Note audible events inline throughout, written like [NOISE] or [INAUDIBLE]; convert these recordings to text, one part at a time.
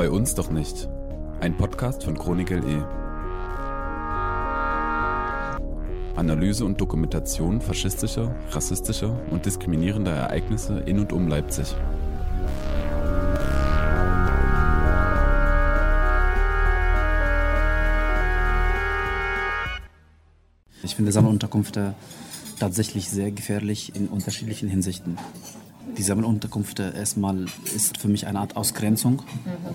Bei uns doch nicht. Ein Podcast von Chronik LE. Analyse und Dokumentation faschistischer, rassistischer und diskriminierender Ereignisse in und um Leipzig. Ich finde Sammelunterkünfte tatsächlich sehr gefährlich in unterschiedlichen Hinsichten. Die Sammelunterkünfte erstmal ist für mich eine Art Ausgrenzung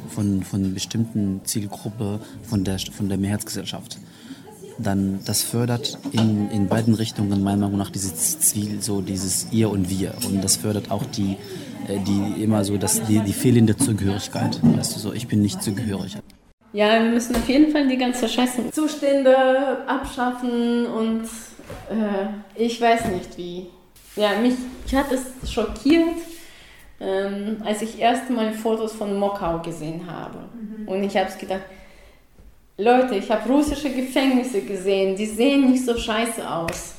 von, von bestimmten Zielgruppe von der, von der Mehrheitsgesellschaft. Dann das fördert in, in beiden Richtungen meiner Meinung nach dieses Ziel, so dieses Ihr und Wir. Und das fördert auch die, äh, die immer so das, die, die fehlende Zugehörigkeit. Weißt du, so ich bin nicht zugehörig. Ja, wir müssen auf jeden Fall die ganzen scheißen Zustände abschaffen und äh, ich weiß nicht wie. Ja, mich, mich hat es schockiert, ähm, als ich erst mal Fotos von Mokau gesehen habe. Mhm. Und ich habe es gedacht, Leute, ich habe russische Gefängnisse gesehen, die sehen nicht so scheiße aus.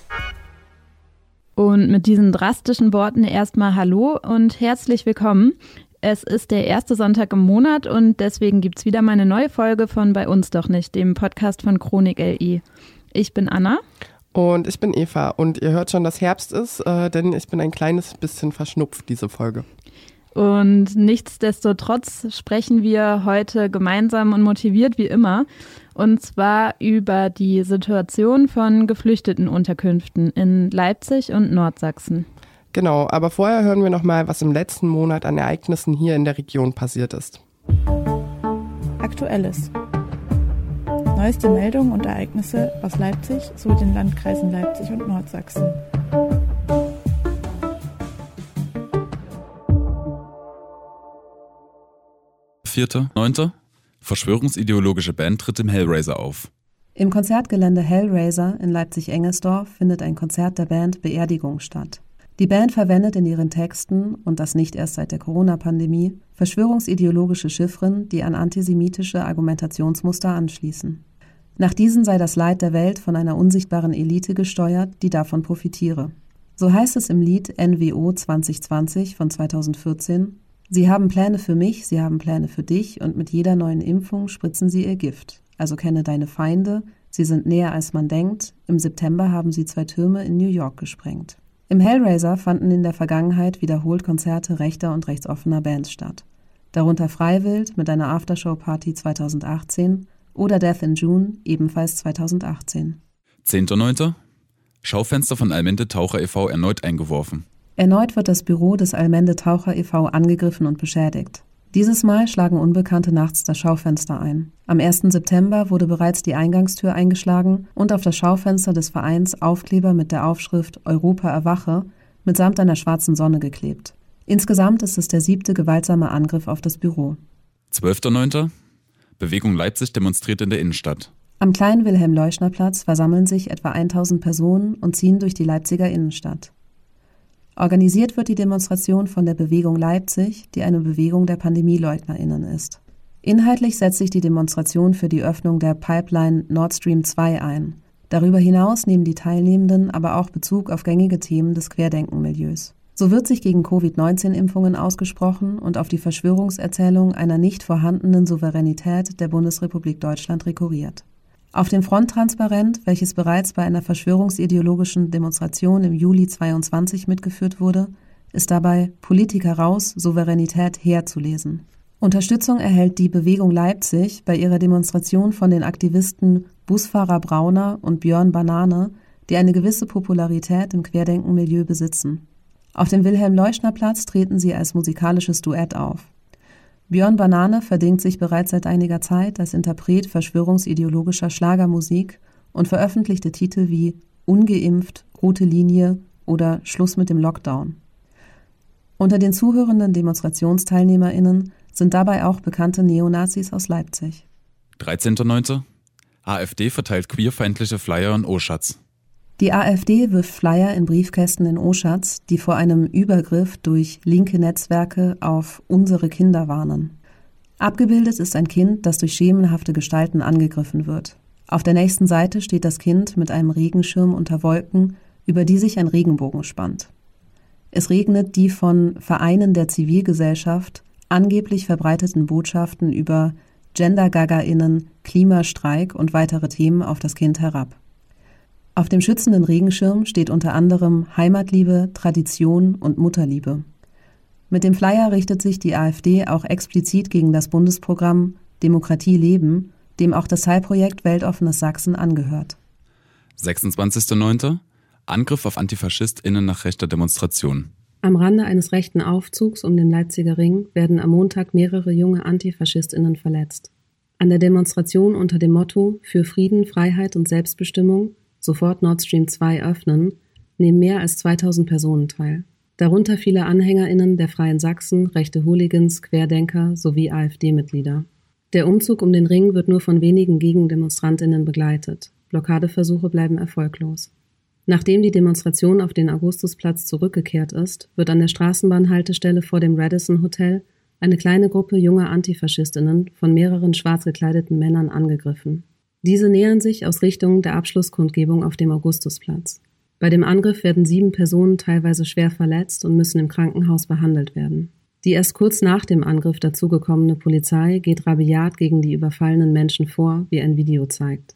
Und mit diesen drastischen Worten erstmal Hallo und herzlich willkommen. Es ist der erste Sonntag im Monat und deswegen gibt es wieder mal eine neue Folge von Bei uns doch nicht, dem Podcast von Chronik LI. Ich bin Anna. Und ich bin Eva und ihr hört schon, dass Herbst ist, äh, denn ich bin ein kleines bisschen verschnupft, diese Folge. Und nichtsdestotrotz sprechen wir heute gemeinsam und motiviert wie immer. Und zwar über die Situation von Geflüchtetenunterkünften in Leipzig und Nordsachsen. Genau, aber vorher hören wir nochmal, was im letzten Monat an Ereignissen hier in der Region passiert ist. Aktuelles. Neueste Meldungen und Ereignisse aus Leipzig sowie den Landkreisen Leipzig und Nordsachsen. Vierter, neunter. Verschwörungsideologische Band tritt im Hellraiser auf. Im Konzertgelände Hellraiser in Leipzig-Engesdorf findet ein Konzert der Band Beerdigung statt. Die Band verwendet in ihren Texten, und das nicht erst seit der Corona-Pandemie, verschwörungsideologische Chiffren, die an antisemitische Argumentationsmuster anschließen. Nach diesen sei das Leid der Welt von einer unsichtbaren Elite gesteuert, die davon profitiere. So heißt es im Lied NWO 2020 von 2014, Sie haben Pläne für mich, sie haben Pläne für dich und mit jeder neuen Impfung spritzen sie ihr Gift. Also kenne deine Feinde, sie sind näher als man denkt. Im September haben sie zwei Türme in New York gesprengt. Im Hellraiser fanden in der Vergangenheit wiederholt Konzerte rechter und rechtsoffener Bands statt. Darunter Freiwild mit einer Aftershow-Party 2018 oder Death in June, ebenfalls 2018. 10.9. Schaufenster von Almende Taucher e.V. erneut eingeworfen. Erneut wird das Büro des Almende Taucher e.V. angegriffen und beschädigt. Dieses Mal schlagen Unbekannte nachts das Schaufenster ein. Am 1. September wurde bereits die Eingangstür eingeschlagen und auf das Schaufenster des Vereins Aufkleber mit der Aufschrift Europa erwache mitsamt einer schwarzen Sonne geklebt. Insgesamt ist es der siebte gewaltsame Angriff auf das Büro. 12.9. Bewegung Leipzig demonstriert in der Innenstadt. Am kleinen Wilhelm-Leuschner-Platz versammeln sich etwa 1000 Personen und ziehen durch die Leipziger Innenstadt. Organisiert wird die Demonstration von der Bewegung Leipzig, die eine Bewegung der PandemieleugnerInnen ist. Inhaltlich setzt sich die Demonstration für die Öffnung der Pipeline Nord Stream 2 ein. Darüber hinaus nehmen die Teilnehmenden aber auch Bezug auf gängige Themen des Querdenkenmilieus. So wird sich gegen Covid-19-Impfungen ausgesprochen und auf die Verschwörungserzählung einer nicht vorhandenen Souveränität der Bundesrepublik Deutschland rekurriert. Auf dem Fronttransparent, welches bereits bei einer verschwörungsideologischen Demonstration im Juli 22 mitgeführt wurde, ist dabei Politiker raus, Souveränität her zu lesen. Unterstützung erhält die Bewegung Leipzig bei ihrer Demonstration von den Aktivisten Busfahrer Brauner und Björn Banane, die eine gewisse Popularität im Querdenkenmilieu besitzen. Auf dem Wilhelm-Leuschner-Platz treten sie als musikalisches Duett auf. Björn Banane verdingt sich bereits seit einiger Zeit als Interpret verschwörungsideologischer Schlagermusik und veröffentlichte Titel wie Ungeimpft, Rote Linie oder Schluss mit dem Lockdown. Unter den zuhörenden DemonstrationsteilnehmerInnen sind dabei auch bekannte Neonazis aus Leipzig. 13.9. AfD verteilt queerfeindliche Flyer und O-Schatz. Die AfD wirft Flyer in Briefkästen in Oschatz, die vor einem Übergriff durch linke Netzwerke auf unsere Kinder warnen. Abgebildet ist ein Kind, das durch schemenhafte Gestalten angegriffen wird. Auf der nächsten Seite steht das Kind mit einem Regenschirm unter Wolken, über die sich ein Regenbogen spannt. Es regnet die von Vereinen der Zivilgesellschaft angeblich verbreiteten Botschaften über Gender-GagaInnen, Klimastreik und weitere Themen auf das Kind herab. Auf dem schützenden Regenschirm steht unter anderem Heimatliebe, Tradition und Mutterliebe. Mit dem Flyer richtet sich die AfD auch explizit gegen das Bundesprogramm Demokratie leben, dem auch das Teilprojekt Weltoffenes Sachsen angehört. 26.09. Angriff auf AntifaschistInnen nach rechter Demonstration. Am Rande eines rechten Aufzugs um den Leipziger Ring werden am Montag mehrere junge AntifaschistInnen verletzt. An der Demonstration unter dem Motto Für Frieden, Freiheit und Selbstbestimmung sofort Nord Stream 2 öffnen, nehmen mehr als 2000 Personen teil. Darunter viele AnhängerInnen der Freien Sachsen, rechte Hooligans, Querdenker sowie AfD-Mitglieder. Der Umzug um den Ring wird nur von wenigen GegendemonstrantInnen begleitet. Blockadeversuche bleiben erfolglos. Nachdem die Demonstration auf den Augustusplatz zurückgekehrt ist, wird an der Straßenbahnhaltestelle vor dem Radisson Hotel eine kleine Gruppe junger Antifaschistinnen von mehreren schwarz gekleideten Männern angegriffen. Diese nähern sich aus Richtung der Abschlusskundgebung auf dem Augustusplatz. Bei dem Angriff werden sieben Personen teilweise schwer verletzt und müssen im Krankenhaus behandelt werden. Die erst kurz nach dem Angriff dazugekommene Polizei geht rabiat gegen die überfallenen Menschen vor, wie ein Video zeigt.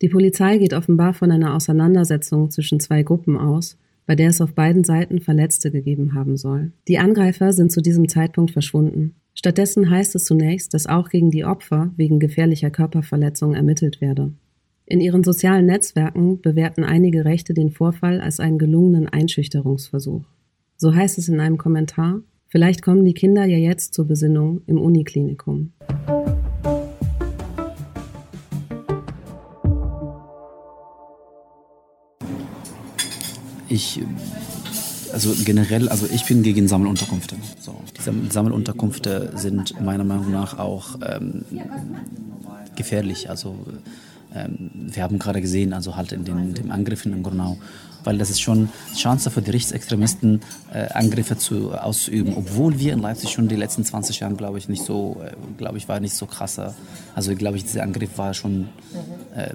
Die Polizei geht offenbar von einer Auseinandersetzung zwischen zwei Gruppen aus, bei der es auf beiden Seiten Verletzte gegeben haben soll. Die Angreifer sind zu diesem Zeitpunkt verschwunden. Stattdessen heißt es zunächst, dass auch gegen die Opfer wegen gefährlicher Körperverletzung ermittelt werde. In ihren sozialen Netzwerken bewerten einige Rechte den Vorfall als einen gelungenen Einschüchterungsversuch. So heißt es in einem Kommentar, vielleicht kommen die Kinder ja jetzt zur Besinnung im Uniklinikum. ich, also generell, also ich bin gegen Sammelunterkünfte. So, die Sammelunterkünfte sind meiner Meinung nach auch ähm, gefährlich. Also ähm, wir haben gerade gesehen, also halt in den, den Angriffen in Gurnau, weil das ist schon Chance für die Rechtsextremisten, äh, Angriffe zu, auszuüben, obwohl wir in Leipzig schon die letzten 20 Jahre, glaube ich, nicht so, äh, glaube ich, war nicht so krasser. Also glaube ich, dieser Angriff war schon, äh,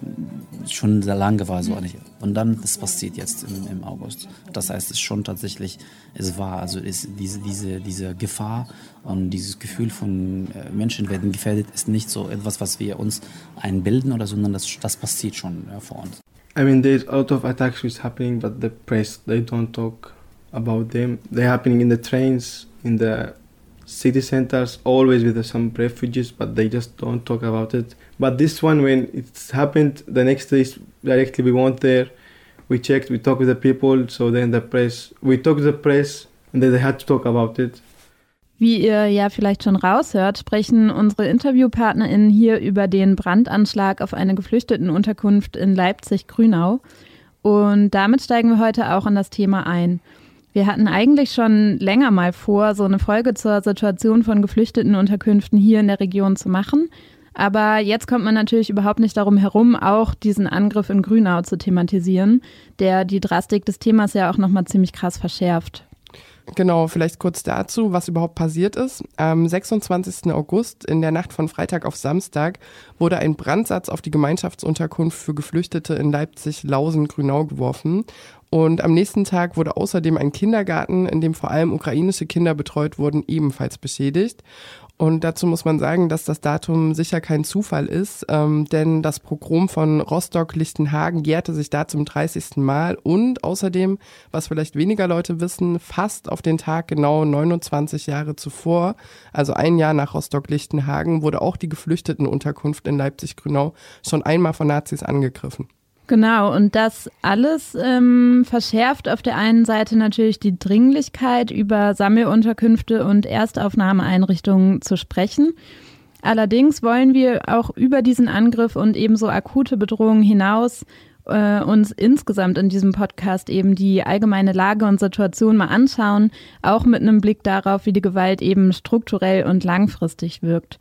schon sehr lange war so. Und dann, das passiert jetzt im, im August. Das heißt, es ist schon tatsächlich, es war, also ist diese, diese, diese Gefahr und dieses Gefühl von äh, Menschen werden gefährdet, ist nicht so etwas, was wir uns einbilden oder, sondern das, das passiert schon ja, vor uns. I mean, there's a lot of attacks which happening, but the press they don't talk about them. They're happening in the trains, in the city centers, always with some refugees, but they just don't talk about it. But this one, when it's happened, the next day directly we went there, we checked, we talked with the people. So then the press, we talked to the press, and then they had to talk about it. Wie ihr ja vielleicht schon raushört, sprechen unsere InterviewpartnerInnen hier über den Brandanschlag auf eine Geflüchtetenunterkunft in Leipzig-Grünau. Und damit steigen wir heute auch in das Thema ein. Wir hatten eigentlich schon länger mal vor, so eine Folge zur Situation von Geflüchtetenunterkünften hier in der Region zu machen. Aber jetzt kommt man natürlich überhaupt nicht darum herum, auch diesen Angriff in Grünau zu thematisieren, der die Drastik des Themas ja auch nochmal ziemlich krass verschärft. Genau, vielleicht kurz dazu, was überhaupt passiert ist. Am 26. August, in der Nacht von Freitag auf Samstag, wurde ein Brandsatz auf die Gemeinschaftsunterkunft für Geflüchtete in Leipzig-Lausen-Grünau geworfen. Und am nächsten Tag wurde außerdem ein Kindergarten, in dem vor allem ukrainische Kinder betreut wurden, ebenfalls beschädigt. Und dazu muss man sagen, dass das Datum sicher kein Zufall ist, ähm, denn das Pogrom von Rostock-Lichtenhagen jährte sich da zum 30. Mal und außerdem, was vielleicht weniger Leute wissen, fast auf den Tag genau 29 Jahre zuvor, also ein Jahr nach Rostock-Lichtenhagen, wurde auch die Geflüchtetenunterkunft in Leipzig-Grünau schon einmal von Nazis angegriffen. Genau, und das alles ähm, verschärft auf der einen Seite natürlich die Dringlichkeit, über Sammelunterkünfte und Erstaufnahmeeinrichtungen zu sprechen. Allerdings wollen wir auch über diesen Angriff und ebenso akute Bedrohungen hinaus äh, uns insgesamt in diesem Podcast eben die allgemeine Lage und Situation mal anschauen, auch mit einem Blick darauf, wie die Gewalt eben strukturell und langfristig wirkt.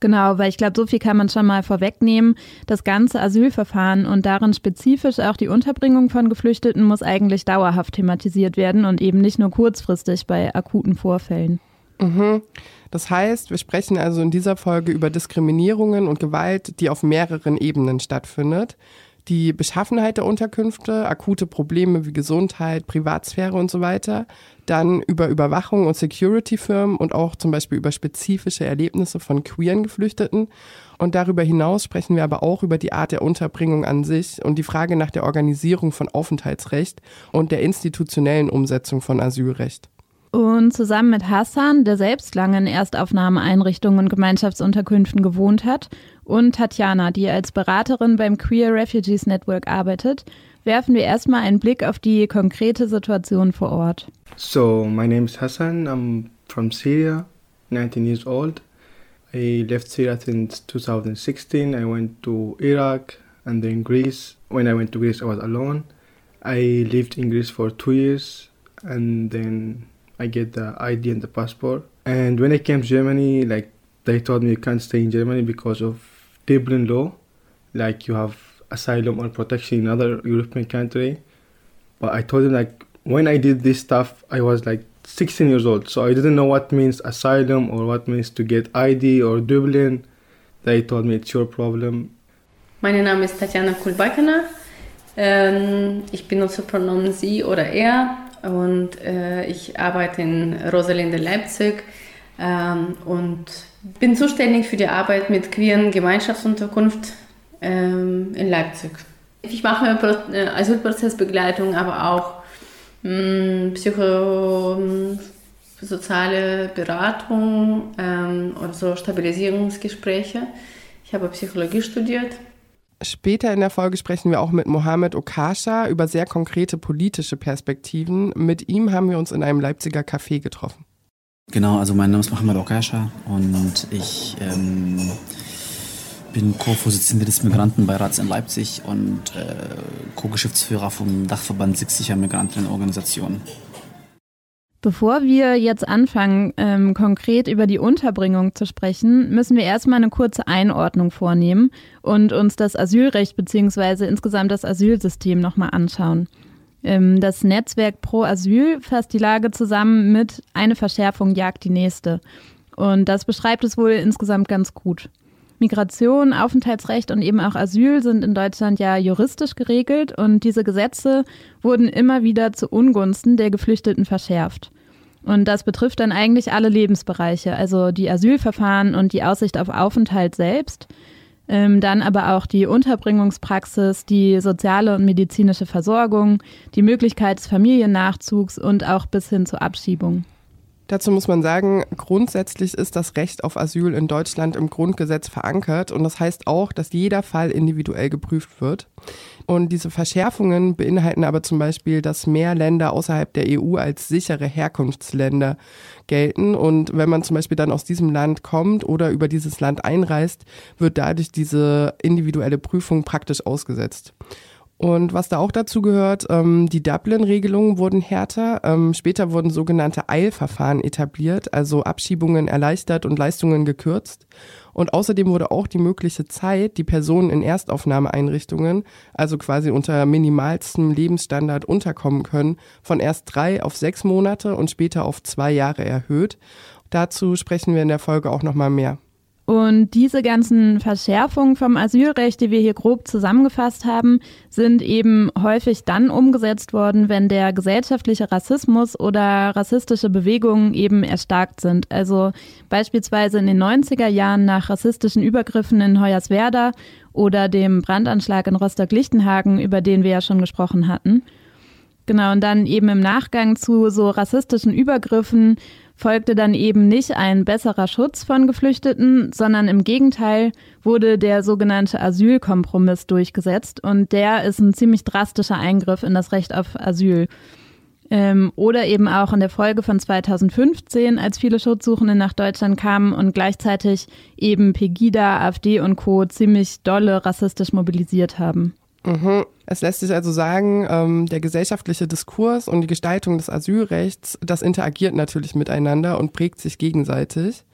Genau, weil ich glaube, so viel kann man schon mal vorwegnehmen. Das ganze Asylverfahren und darin spezifisch auch die Unterbringung von Geflüchteten muss eigentlich dauerhaft thematisiert werden und eben nicht nur kurzfristig bei akuten Vorfällen. Mhm. Das heißt, wir sprechen also in dieser Folge über Diskriminierungen und Gewalt, die auf mehreren Ebenen stattfindet. Die Beschaffenheit der Unterkünfte, akute Probleme wie Gesundheit, Privatsphäre und so weiter, dann über Überwachung und Security-Firmen und auch zum Beispiel über spezifische Erlebnisse von queeren Geflüchteten. Und darüber hinaus sprechen wir aber auch über die Art der Unterbringung an sich und die Frage nach der Organisierung von Aufenthaltsrecht und der institutionellen Umsetzung von Asylrecht. Und zusammen mit Hassan, der selbst lange in Erstaufnahmeeinrichtungen und Gemeinschaftsunterkünften gewohnt hat, und Tatjana, die als Beraterin beim Queer Refugees Network arbeitet, werfen wir erstmal einen Blick auf die konkrete Situation vor Ort. So, my name is Hassan. I'm from Syria, 19 years old. I left Syria since 2016. I went to Iraq and then Greece. When I went to Greece, I was alone. I lived in Greece for two years and then I get the ID and the passport. And when I came to Germany, like they told me you can't stay in Germany because of Dublin law, like you have asylum or protection in other European country. But I told them like when I did this stuff, I was like 16 years old, so I didn't know what means asylum or what means to get ID or Dublin. They told me it's your problem. Mein Name ist Tatjana Kulbakina. Ähm, ich benutze Pronomen sie oder er und äh, ich arbeite in Rosalinde Leipzig ähm, und bin zuständig für die Arbeit mit queeren Gemeinschaftsunterkunft ähm, in Leipzig. Ich mache äh, Asylprozessbegleitung, aber auch mh, psychosoziale Beratung ähm, oder so Stabilisierungsgespräche. Ich habe Psychologie studiert. Später in der Folge sprechen wir auch mit Mohamed Okasha über sehr konkrete politische Perspektiven. Mit ihm haben wir uns in einem Leipziger Café getroffen. Genau, also mein Name ist Mohamed Okasha und ich ähm, bin Co-Vorsitzender des Migrantenbeirats in Leipzig und äh, Co-Geschäftsführer vom Dachverband Siegsicher Migrantenorganisationen. Bevor wir jetzt anfangen, ähm, konkret über die Unterbringung zu sprechen, müssen wir erstmal eine kurze Einordnung vornehmen und uns das Asylrecht bzw. insgesamt das Asylsystem nochmal anschauen. Ähm, das Netzwerk Pro Asyl fasst die Lage zusammen mit eine Verschärfung jagt die nächste. Und das beschreibt es wohl insgesamt ganz gut. Migration, Aufenthaltsrecht und eben auch Asyl sind in Deutschland ja juristisch geregelt und diese Gesetze wurden immer wieder zu Ungunsten der Geflüchteten verschärft. Und das betrifft dann eigentlich alle Lebensbereiche, also die Asylverfahren und die Aussicht auf Aufenthalt selbst, ähm, dann aber auch die Unterbringungspraxis, die soziale und medizinische Versorgung, die Möglichkeit des Familiennachzugs und auch bis hin zur Abschiebung. Dazu muss man sagen, grundsätzlich ist das Recht auf Asyl in Deutschland im Grundgesetz verankert und das heißt auch, dass jeder Fall individuell geprüft wird. Und diese Verschärfungen beinhalten aber zum Beispiel, dass mehr Länder außerhalb der EU als sichere Herkunftsländer gelten. Und wenn man zum Beispiel dann aus diesem Land kommt oder über dieses Land einreist, wird dadurch diese individuelle Prüfung praktisch ausgesetzt. Und was da auch dazu gehört, ähm, die Dublin-Regelungen wurden härter. Ähm, später wurden sogenannte Eilverfahren etabliert, also Abschiebungen erleichtert und Leistungen gekürzt. Und außerdem wurde auch die mögliche Zeit, die Personen in Erstaufnahmeeinrichtungen, also quasi unter minimalstem Lebensstandard unterkommen können, von erst drei auf sechs Monate und später auf zwei Jahre erhöht. Dazu sprechen wir in der Folge auch nochmal mehr. Und diese ganzen Verschärfungen vom Asylrecht, die wir hier grob zusammengefasst haben, sind eben häufig dann umgesetzt worden, wenn der gesellschaftliche Rassismus oder rassistische Bewegungen eben erstarkt sind. Also beispielsweise in den 90er Jahren nach rassistischen Übergriffen in Hoyerswerda oder dem Brandanschlag in Rostock-Lichtenhagen, über den wir ja schon gesprochen hatten. Genau, und dann eben im Nachgang zu so rassistischen Übergriffen folgte dann eben nicht ein besserer Schutz von Geflüchteten, sondern im Gegenteil wurde der sogenannte Asylkompromiss durchgesetzt und der ist ein ziemlich drastischer Eingriff in das Recht auf Asyl. Ähm, oder eben auch in der Folge von 2015, als viele Schutzsuchende nach Deutschland kamen und gleichzeitig eben Pegida, AfD und Co. ziemlich dolle rassistisch mobilisiert haben. Mhm. Es lässt sich also sagen, ähm, der gesellschaftliche Diskurs und die Gestaltung des Asylrechts, das interagiert natürlich miteinander und prägt sich gegenseitig.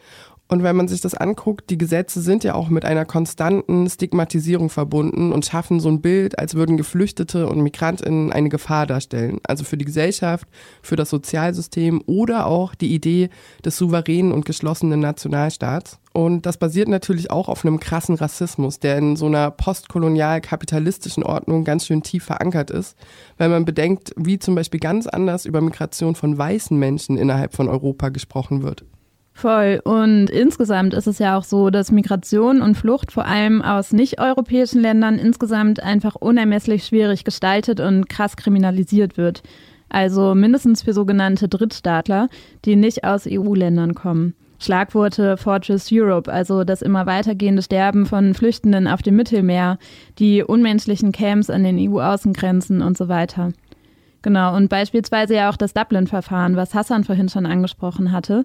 Und wenn man sich das anguckt, die Gesetze sind ja auch mit einer konstanten Stigmatisierung verbunden und schaffen so ein Bild, als würden Geflüchtete und Migrantinnen eine Gefahr darstellen. Also für die Gesellschaft, für das Sozialsystem oder auch die Idee des souveränen und geschlossenen Nationalstaats. Und das basiert natürlich auch auf einem krassen Rassismus, der in so einer postkolonial-kapitalistischen Ordnung ganz schön tief verankert ist, weil man bedenkt, wie zum Beispiel ganz anders über Migration von weißen Menschen innerhalb von Europa gesprochen wird. Voll. Und insgesamt ist es ja auch so, dass Migration und Flucht vor allem aus nicht-europäischen Ländern insgesamt einfach unermesslich schwierig gestaltet und krass kriminalisiert wird. Also mindestens für sogenannte Drittstaatler, die nicht aus EU-Ländern kommen. Schlagworte Fortress Europe, also das immer weitergehende Sterben von Flüchtenden auf dem Mittelmeer, die unmenschlichen Camps an den EU-Außengrenzen und so weiter. Genau, und beispielsweise ja auch das Dublin-Verfahren, was Hassan vorhin schon angesprochen hatte.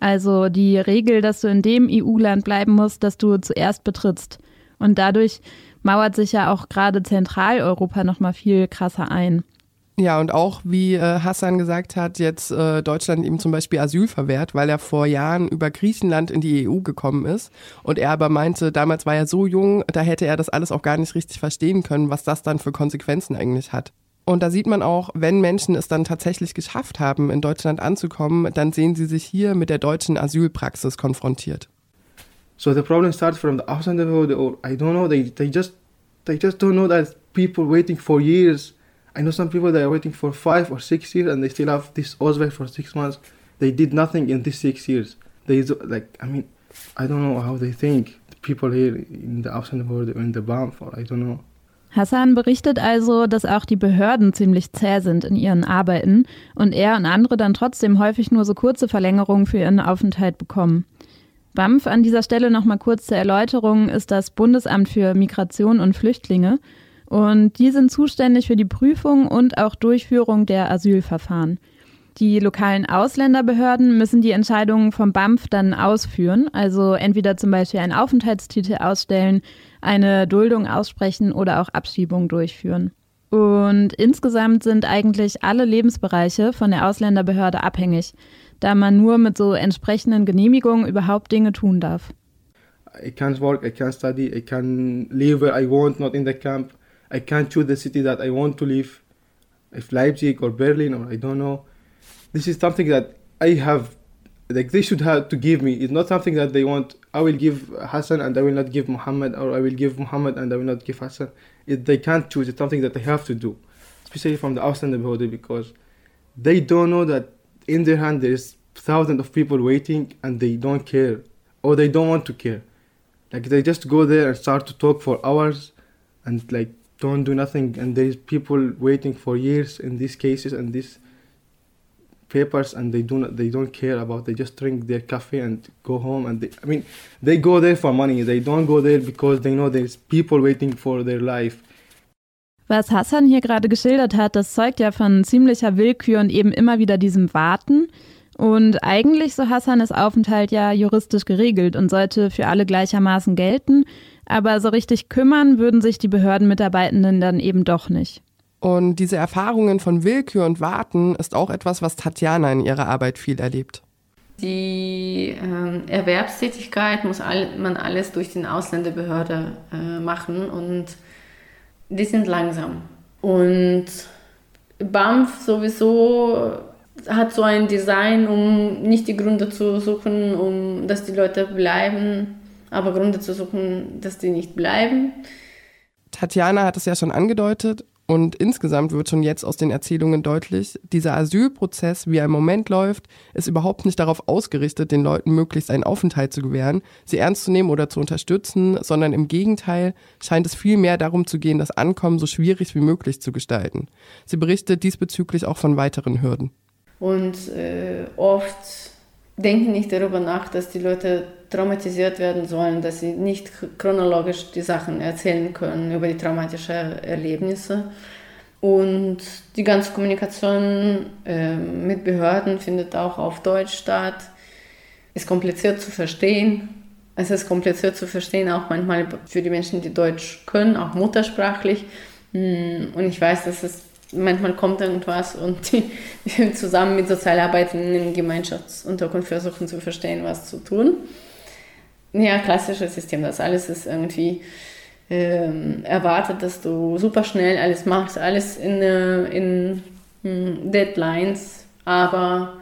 Also die Regel, dass du in dem EU-Land bleiben musst, das du zuerst betrittst. Und dadurch mauert sich ja auch gerade Zentraleuropa noch mal viel krasser ein. Ja, und auch, wie äh, Hassan gesagt hat, jetzt äh, Deutschland ihm zum Beispiel Asyl verwehrt, weil er vor Jahren über Griechenland in die EU gekommen ist. Und er aber meinte, damals war er so jung, da hätte er das alles auch gar nicht richtig verstehen können, was das dann für Konsequenzen eigentlich hat. Und da sieht man auch, wenn Menschen es dann tatsächlich geschafft haben, in Deutschland anzukommen, dann sehen sie sich hier mit der deutschen Asylpraxis konfrontiert. So the problem starts from the Ausländerbehörde or I don't know, they, they just they just don't know that people waiting for years. I know some people that are waiting for five or six years and they still have this Ausweis for six months. They did nothing in these six years. They like I mean I don't know how they think. People here in the Ausländerbehörde or in the BAMF or I don't know. Hassan berichtet also, dass auch die Behörden ziemlich zäh sind in ihren Arbeiten und er und andere dann trotzdem häufig nur so kurze Verlängerungen für ihren Aufenthalt bekommen. BAMF an dieser Stelle nochmal kurz zur Erläuterung ist das Bundesamt für Migration und Flüchtlinge und die sind zuständig für die Prüfung und auch Durchführung der Asylverfahren. Die lokalen Ausländerbehörden müssen die Entscheidungen vom BAMF dann ausführen, also entweder zum Beispiel einen Aufenthaltstitel ausstellen, eine Duldung aussprechen oder auch Abschiebung durchführen. Und insgesamt sind eigentlich alle Lebensbereiche von der Ausländerbehörde abhängig, da man nur mit so entsprechenden Genehmigungen überhaupt Dinge tun darf. I can't work, I can't study, I can live where I want, not in the camp. I can't choose the city that I want to live, if Leipzig or Berlin or I don't know. this is something that I have like they should have to give me. It's not something that they want. I will give Hassan and I will not give Muhammad, or I will give Muhammad and I will not give Hassan. It, they can't choose. It's something that they have to do, especially from the Ausländer Behörde because they don't know that in their hand there is thousands of people waiting and they don't care or they don't want to care. Like they just go there and start to talk for hours and like don't do nothing and there is people waiting for years in these cases and this papers and they do not they don't care about they just drink their coffee and go home and they, I mean they go there for money they don't go there because they know there's people waiting for their life Was Hassan hier gerade geschildert hat, das zeugt ja von ziemlicher Willkür und eben immer wieder diesem Warten. Und eigentlich, so Hassan, ist Aufenthalt ja juristisch geregelt und sollte für alle gleichermaßen gelten. Aber so richtig kümmern würden sich die Behördenmitarbeitenden dann eben doch nicht. Und diese Erfahrungen von Willkür und Warten ist auch etwas, was Tatjana in ihrer Arbeit viel erlebt. Die äh, Erwerbstätigkeit muss all, man alles durch die Ausländerbehörde äh, machen und die sind langsam. Und BAMF sowieso hat so ein Design, um nicht die Gründe zu suchen, um dass die Leute bleiben, aber Gründe zu suchen, dass die nicht bleiben. Tatjana hat es ja schon angedeutet, und insgesamt wird schon jetzt aus den Erzählungen deutlich, dieser Asylprozess, wie er im Moment läuft, ist überhaupt nicht darauf ausgerichtet, den Leuten möglichst einen Aufenthalt zu gewähren, sie ernst zu nehmen oder zu unterstützen, sondern im Gegenteil scheint es viel mehr darum zu gehen, das Ankommen so schwierig wie möglich zu gestalten. Sie berichtet diesbezüglich auch von weiteren Hürden. Und äh, oft denken nicht darüber nach, dass die Leute traumatisiert werden sollen, dass sie nicht chronologisch die Sachen erzählen können über die traumatischen Erlebnisse. Und die ganze Kommunikation äh, mit Behörden findet auch auf Deutsch statt. Ist kompliziert zu verstehen. Es ist kompliziert zu verstehen, auch manchmal für die Menschen, die Deutsch können, auch muttersprachlich. Hm, und ich weiß, dass es manchmal kommt irgendwas und die zusammen mit Sozialarbeitern in Gemeinschaftsunterkunft versuchen zu verstehen, was zu tun. Ja, klassisches System. Das alles ist irgendwie ähm, erwartet, dass du super schnell alles machst, alles in, äh, in hm, Deadlines, aber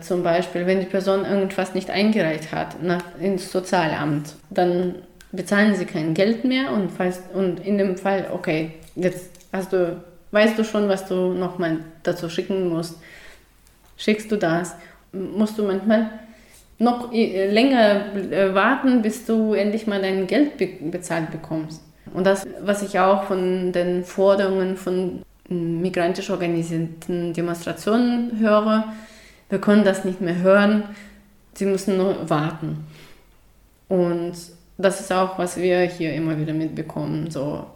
zum Beispiel, wenn die Person irgendwas nicht eingereicht hat nach, ins Sozialamt, dann bezahlen sie kein Geld mehr und, falls, und in dem Fall, okay, jetzt hast du, weißt du schon, was du nochmal dazu schicken musst, schickst du das, musst du manchmal noch äh, länger äh, warten, bis du endlich mal dein Geld bezahlt bekommst. Und das, was ich auch von den Forderungen von migrantisch organisierten Demonstrationen höre, wir können das nicht mehr hören, sie müssen nur warten. Und das ist auch, was wir hier immer wieder mitbekommen, so,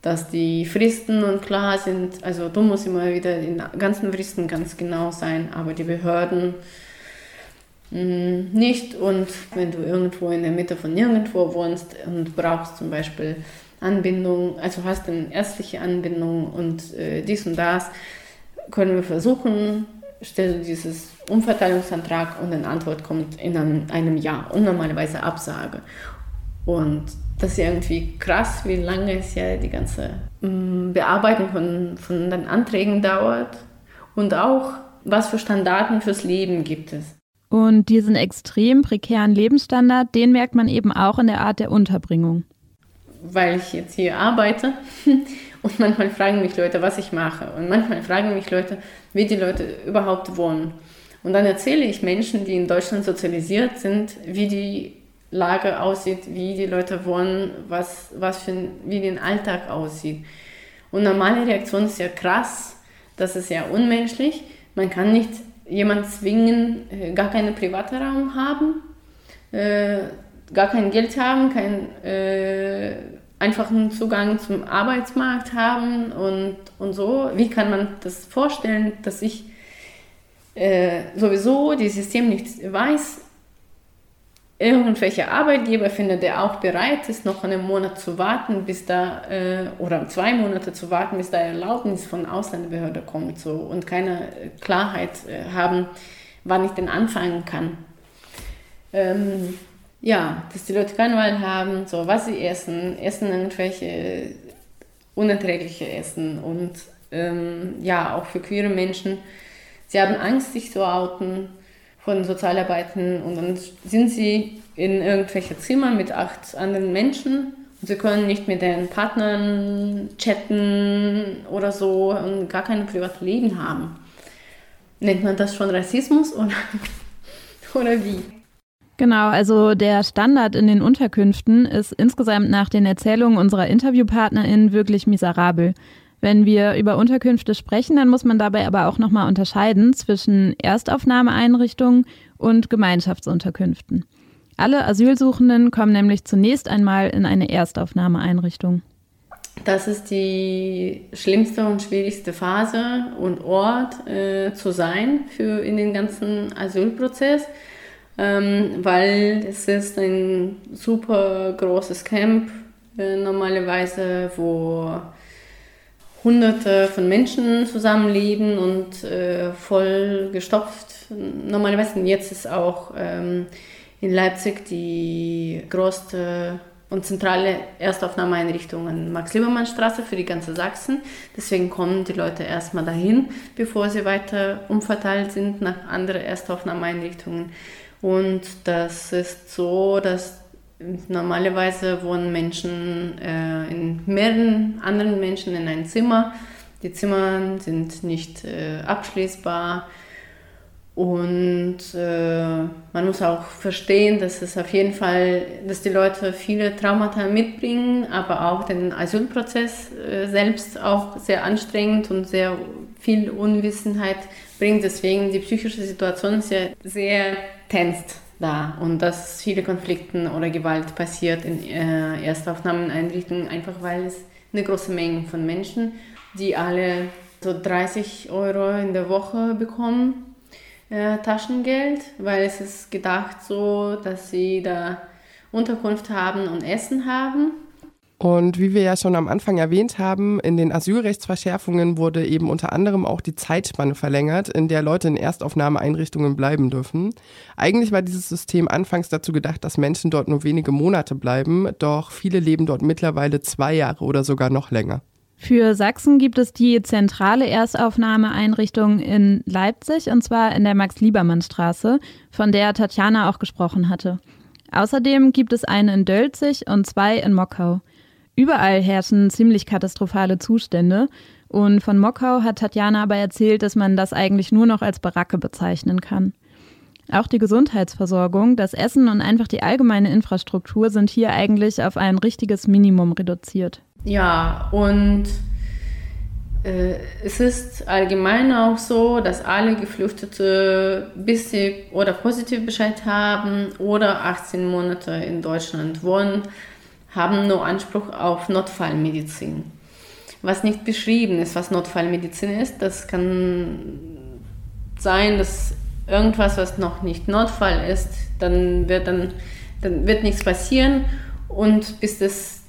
dass die Fristen und klar sind, also du musst immer wieder in ganzen Fristen ganz genau sein, aber die Behörden nicht. Und wenn du irgendwo in der Mitte von nirgendwo wohnst und brauchst zum Beispiel Anbindung, also hast eine ärztliche Anbindung und äh, dies und das, können wir versuchen, stelle dieses Umverteilungsantrag und eine Antwort kommt in einem, einem Jahr und normalerweise Absage. Und das ist irgendwie krass, wie lange es ja die ganze mm, Bearbeitung von, von den Anträgen dauert und auch, was für Standarten fürs Leben gibt es. Und diesen extrem prekären Lebensstandard, den merkt man eben auch in der Art der Unterbringung. Weil ich jetzt hier arbeite [LAUGHS] und manchmal fragen mich Leute, was ich mache. Und manchmal fragen mich Leute, wie die Leute überhaupt wohnen. Und dann erzähle ich Menschen, die in Deutschland sozialisiert sind, wie die Lage aussieht, wie die Leute wohnen, was, was für, wie der Alltag aussieht. Und normale Reaktion ist ja krass, das ist ja unmenschlich. Man kann nicht jemand zwingen, äh, gar keinen privaten Raum haben, äh, gar kein Geld haben, keinen äh, einfachen Zugang zum Arbeitsmarkt haben und, und so. Wie kann man das vorstellen, dass ich sowieso das System nicht weiß, irgendwelcher Arbeitgeber findet, der auch bereit ist, noch einen Monat zu warten, bis da, äh, oder zwei Monate zu warten, bis da Erlaubnis von Ausländerbehörde kommt so, und keine Klarheit äh, haben, wann ich denn anfangen kann. Ähm, ja, dass die Leute keine Wahl haben, so was sie essen, essen irgendwelche unerträgliche Essen und ähm, ja, auch für queere Menschen. Sie haben Angst, sich zu outen von Sozialarbeiten und dann sind sie in irgendwelche Zimmer mit acht anderen Menschen und sie können nicht mit den Partnern chatten oder so und gar kein Privatleben haben. Nennt man das schon Rassismus oder, [LAUGHS] oder wie? Genau, also der Standard in den Unterkünften ist insgesamt nach den Erzählungen unserer InterviewpartnerInnen wirklich miserabel. Wenn wir über Unterkünfte sprechen, dann muss man dabei aber auch nochmal unterscheiden zwischen Erstaufnahmeeinrichtungen und Gemeinschaftsunterkünften. Alle Asylsuchenden kommen nämlich zunächst einmal in eine Erstaufnahmeeinrichtung. Das ist die schlimmste und schwierigste Phase und Ort äh, zu sein für in den ganzen Asylprozess, ähm, weil es ist ein super großes Camp äh, normalerweise, wo Hunderte von Menschen zusammenleben und äh, voll gestopft. Normalerweise jetzt ist auch ähm, in Leipzig die größte und zentrale Erstaufnahmeeinrichtung an Max-Liebermann-Straße für die ganze Sachsen. Deswegen kommen die Leute erstmal dahin, bevor sie weiter umverteilt sind nach anderen Erstaufnahmeeinrichtungen. Und das ist so, dass Normalerweise wohnen Menschen äh, in mehreren anderen Menschen in einem Zimmer. Die Zimmer sind nicht äh, abschließbar und äh, man muss auch verstehen, dass es auf jeden Fall, dass die Leute viele Traumata mitbringen, aber auch den Asylprozess äh, selbst auch sehr anstrengend und sehr viel Unwissenheit bringt. Deswegen die psychische Situation ja sehr tenst da und dass viele Konflikte oder Gewalt passiert in äh, Erstaufnahmeeinrichtungen, einfach weil es eine große Menge von Menschen, die alle so 30 Euro in der Woche bekommen, äh, Taschengeld, weil es ist gedacht so, dass sie da Unterkunft haben und Essen haben. Und wie wir ja schon am Anfang erwähnt haben, in den Asylrechtsverschärfungen wurde eben unter anderem auch die Zeitspanne verlängert, in der Leute in Erstaufnahmeeinrichtungen bleiben dürfen. Eigentlich war dieses System anfangs dazu gedacht, dass Menschen dort nur wenige Monate bleiben, doch viele leben dort mittlerweile zwei Jahre oder sogar noch länger. Für Sachsen gibt es die zentrale Erstaufnahmeeinrichtung in Leipzig und zwar in der Max-Liebermann-Straße, von der Tatjana auch gesprochen hatte. Außerdem gibt es eine in Dölzig und zwei in Mockau. Überall herrschen ziemlich katastrophale Zustände. Und von Mockau hat Tatjana aber erzählt, dass man das eigentlich nur noch als Baracke bezeichnen kann. Auch die Gesundheitsversorgung, das Essen und einfach die allgemeine Infrastruktur sind hier eigentlich auf ein richtiges Minimum reduziert. Ja, und äh, es ist allgemein auch so, dass alle Geflüchtete bis sie oder positiv Bescheid haben oder 18 Monate in Deutschland wohnen, haben nur Anspruch auf Notfallmedizin. Was nicht beschrieben ist, was Notfallmedizin ist, das kann sein, dass irgendwas, was noch nicht Notfall ist, dann wird dann, dann wird nichts passieren und bis das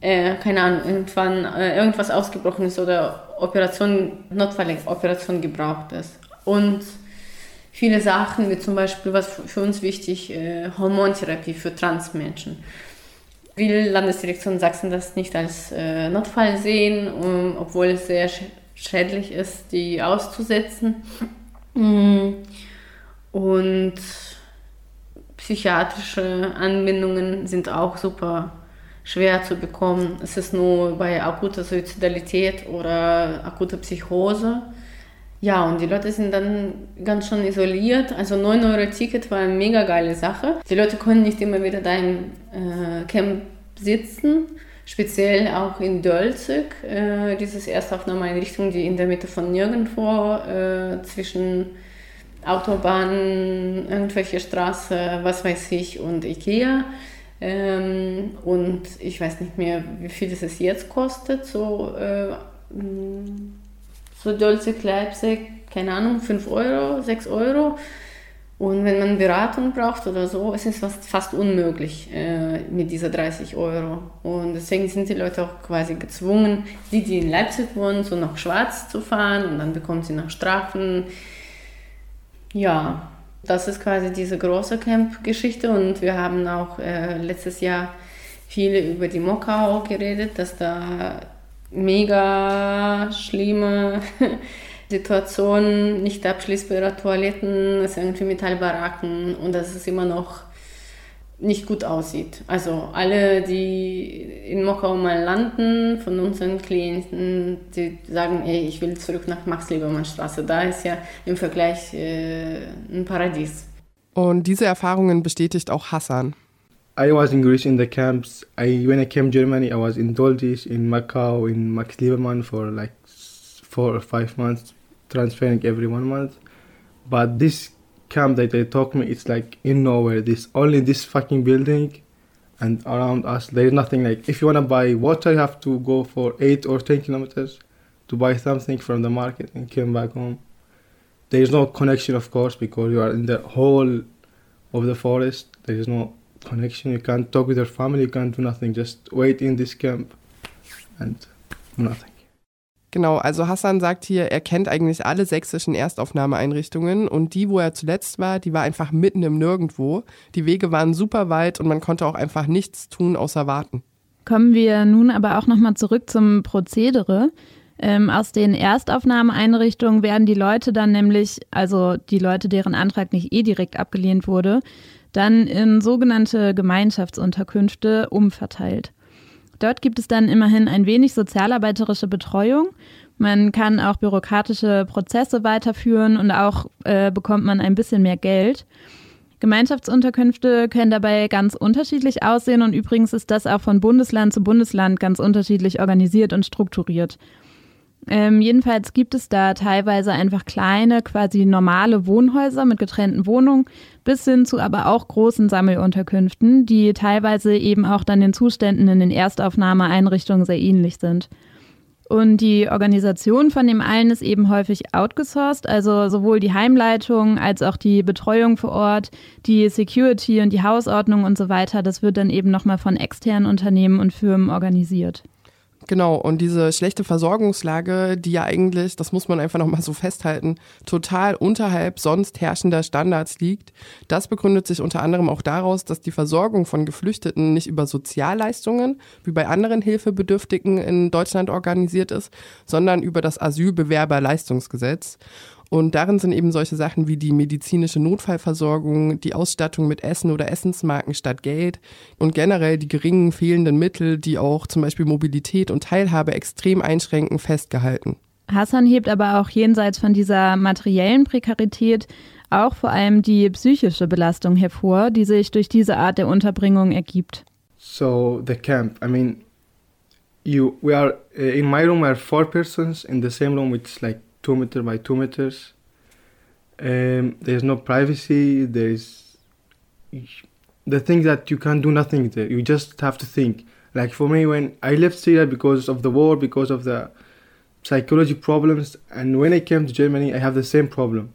äh, keine Ahnung, irgendwann äh, irgendwas ausgebrochen ist oder Operation, Notfalloperation gebraucht ist. Und viele Sachen, wie zum Beispiel, was für uns wichtig, äh, Hormontherapie für Transmenschen will Landesdirektion Sachsen das nicht als äh, Notfall sehen, um, obwohl es sehr sch schädlich ist, die auszusetzen. Mm. Und psychiatrische Anbindungen sind auch super schwer zu bekommen. Es ist nur bei akuter Suizidalität oder akuter Psychose. Ja, und die Leute sind dann ganz schön isoliert. Also 9 Euro Ticket war eine mega geile Sache. Die Leute konnten nicht immer wieder da im äh, Camp sitzen, speziell auch in Dölzig, äh, dieses Erstaufnahmeeinrichtung, die in der Mitte von nirgendwo äh, zwischen Autobahn, irgendwelche Straße, was weiß ich, und Ikea. Ähm, und ich weiß nicht mehr, wie viel es jetzt kostet, so äh, so Dolce Leipzig, keine Ahnung, 5 Euro, 6 Euro. Und wenn man Beratung braucht oder so, ist es fast, unmöglich äh, mit dieser 30 Euro. Und deswegen sind die Leute auch quasi gezwungen, die, die in Leipzig wohnen, so nach Schwarz zu fahren und dann bekommen sie noch Strafen. Ja, das ist quasi diese große Camp-Geschichte und wir haben auch äh, letztes Jahr viel über die Mokau geredet, dass da mega schlimme [LAUGHS] Situationen, nicht abschließbare Toiletten, es irgendwie Metallbaracken und dass es immer noch nicht gut aussieht. Also alle, die in Mokau mal landen, von unseren Klienten, die sagen, ey, ich will zurück nach Max-Liebermann-Straße. Da ist ja im Vergleich äh, ein Paradies. Und diese Erfahrungen bestätigt auch Hassan. I was in Greece in the camps. I when I came to Germany, I was in Doldis, in Macau, in Max Liebermann for like four or five months, transferring every one month. But this camp that they talk me, it's like in nowhere. This only this fucking building, and around us there is nothing. Like if you wanna buy water, you have to go for eight or ten kilometers to buy something from the market and came back home. There is no connection, of course, because you are in the whole of the forest. There is no connection. You can't talk with your family. You can't do nothing. Just wait in this camp and nothing. Genau, also Hassan sagt hier, er kennt eigentlich alle sächsischen Erstaufnahmeeinrichtungen und die, wo er zuletzt war, die war einfach mitten im Nirgendwo. Die Wege waren super weit und man konnte auch einfach nichts tun außer warten. Kommen wir nun aber auch nochmal zurück zum Prozedere. Ähm, aus den Erstaufnahmeeinrichtungen werden die Leute dann nämlich, also die Leute, deren Antrag nicht eh direkt abgelehnt wurde, dann in sogenannte Gemeinschaftsunterkünfte umverteilt. Dort gibt es dann immerhin ein wenig sozialarbeiterische Betreuung. Man kann auch bürokratische Prozesse weiterführen und auch äh, bekommt man ein bisschen mehr Geld. Gemeinschaftsunterkünfte können dabei ganz unterschiedlich aussehen und übrigens ist das auch von Bundesland zu Bundesland ganz unterschiedlich organisiert und strukturiert. Ähm, jedenfalls gibt es da teilweise einfach kleine, quasi normale Wohnhäuser mit getrennten Wohnungen bis hin zu aber auch großen Sammelunterkünften, die teilweise eben auch dann den Zuständen in den Erstaufnahmeeinrichtungen sehr ähnlich sind. Und die Organisation von dem allen ist eben häufig outgesourced, also sowohl die Heimleitung als auch die Betreuung vor Ort, die Security und die Hausordnung und so weiter. Das wird dann eben nochmal von externen Unternehmen und Firmen organisiert. Genau, und diese schlechte Versorgungslage, die ja eigentlich, das muss man einfach nochmal so festhalten, total unterhalb sonst herrschender Standards liegt, das begründet sich unter anderem auch daraus, dass die Versorgung von Geflüchteten nicht über Sozialleistungen, wie bei anderen Hilfebedürftigen in Deutschland organisiert ist, sondern über das Asylbewerberleistungsgesetz. Und darin sind eben solche Sachen wie die medizinische Notfallversorgung, die Ausstattung mit Essen oder Essensmarken statt Geld und generell die geringen fehlenden Mittel, die auch zum Beispiel Mobilität und Teilhabe extrem einschränken, festgehalten. Hassan hebt aber auch jenseits von dieser materiellen Prekarität auch vor allem die psychische Belastung hervor, die sich durch diese Art der Unterbringung ergibt. So the camp, I mean, you we are in my room we are four persons in the same room, which is like two meter by two meters. Um, there's no privacy. There's the thing that you can't do nothing there. You just have to think. Like for me, when I left Syria because of the war, because of the psychology problems, and when I came to Germany, I have the same problem.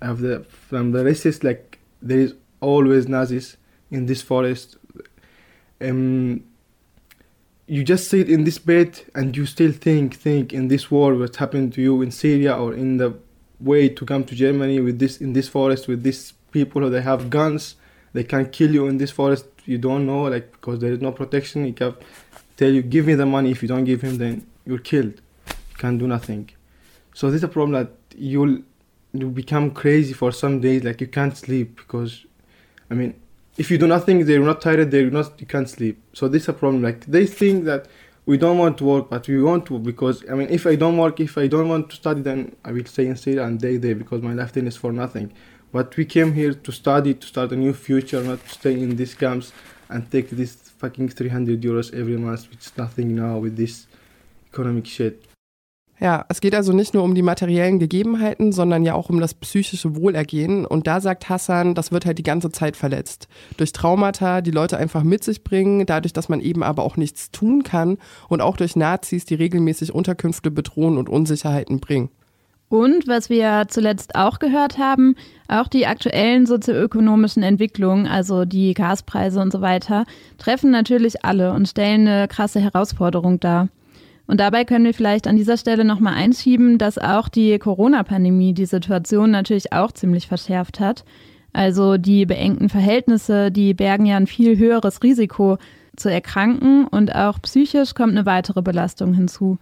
I have the from the racist like there is always Nazis in this forest. Um, you just sit in this bed and you still think think in this war what's happened to you in Syria or in the way to come to Germany with this in this forest with these people who they have guns. They can kill you in this forest. You don't know like because there is no protection. He can tell you give me the money. If you don't give him then you're killed. You can't do nothing. So this is a problem that you'll you become crazy for some days like you can't sleep because I mean if you do nothing, they're not tired, they're not, you can't sleep. So this is a problem. Like they think that we don't want to work, but we want to because I mean, if I don't work, if I don't want to study, then I will stay in Syria and day there because my life then is for nothing. But we came here to study, to start a new future, not to stay in these camps and take this fucking 300 euros every month, which is nothing now with this economic shit. Ja, es geht also nicht nur um die materiellen Gegebenheiten, sondern ja auch um das psychische Wohlergehen. Und da sagt Hassan, das wird halt die ganze Zeit verletzt. Durch Traumata, die Leute einfach mit sich bringen, dadurch, dass man eben aber auch nichts tun kann und auch durch Nazis, die regelmäßig Unterkünfte bedrohen und Unsicherheiten bringen. Und was wir zuletzt auch gehört haben, auch die aktuellen sozioökonomischen Entwicklungen, also die Gaspreise und so weiter, treffen natürlich alle und stellen eine krasse Herausforderung dar. Und dabei können wir vielleicht an dieser Stelle nochmal einschieben, dass auch die Corona-Pandemie die Situation natürlich auch ziemlich verschärft hat. Also die beengten Verhältnisse, die bergen ja ein viel höheres Risiko zu erkranken und auch psychisch kommt eine weitere Belastung hinzu.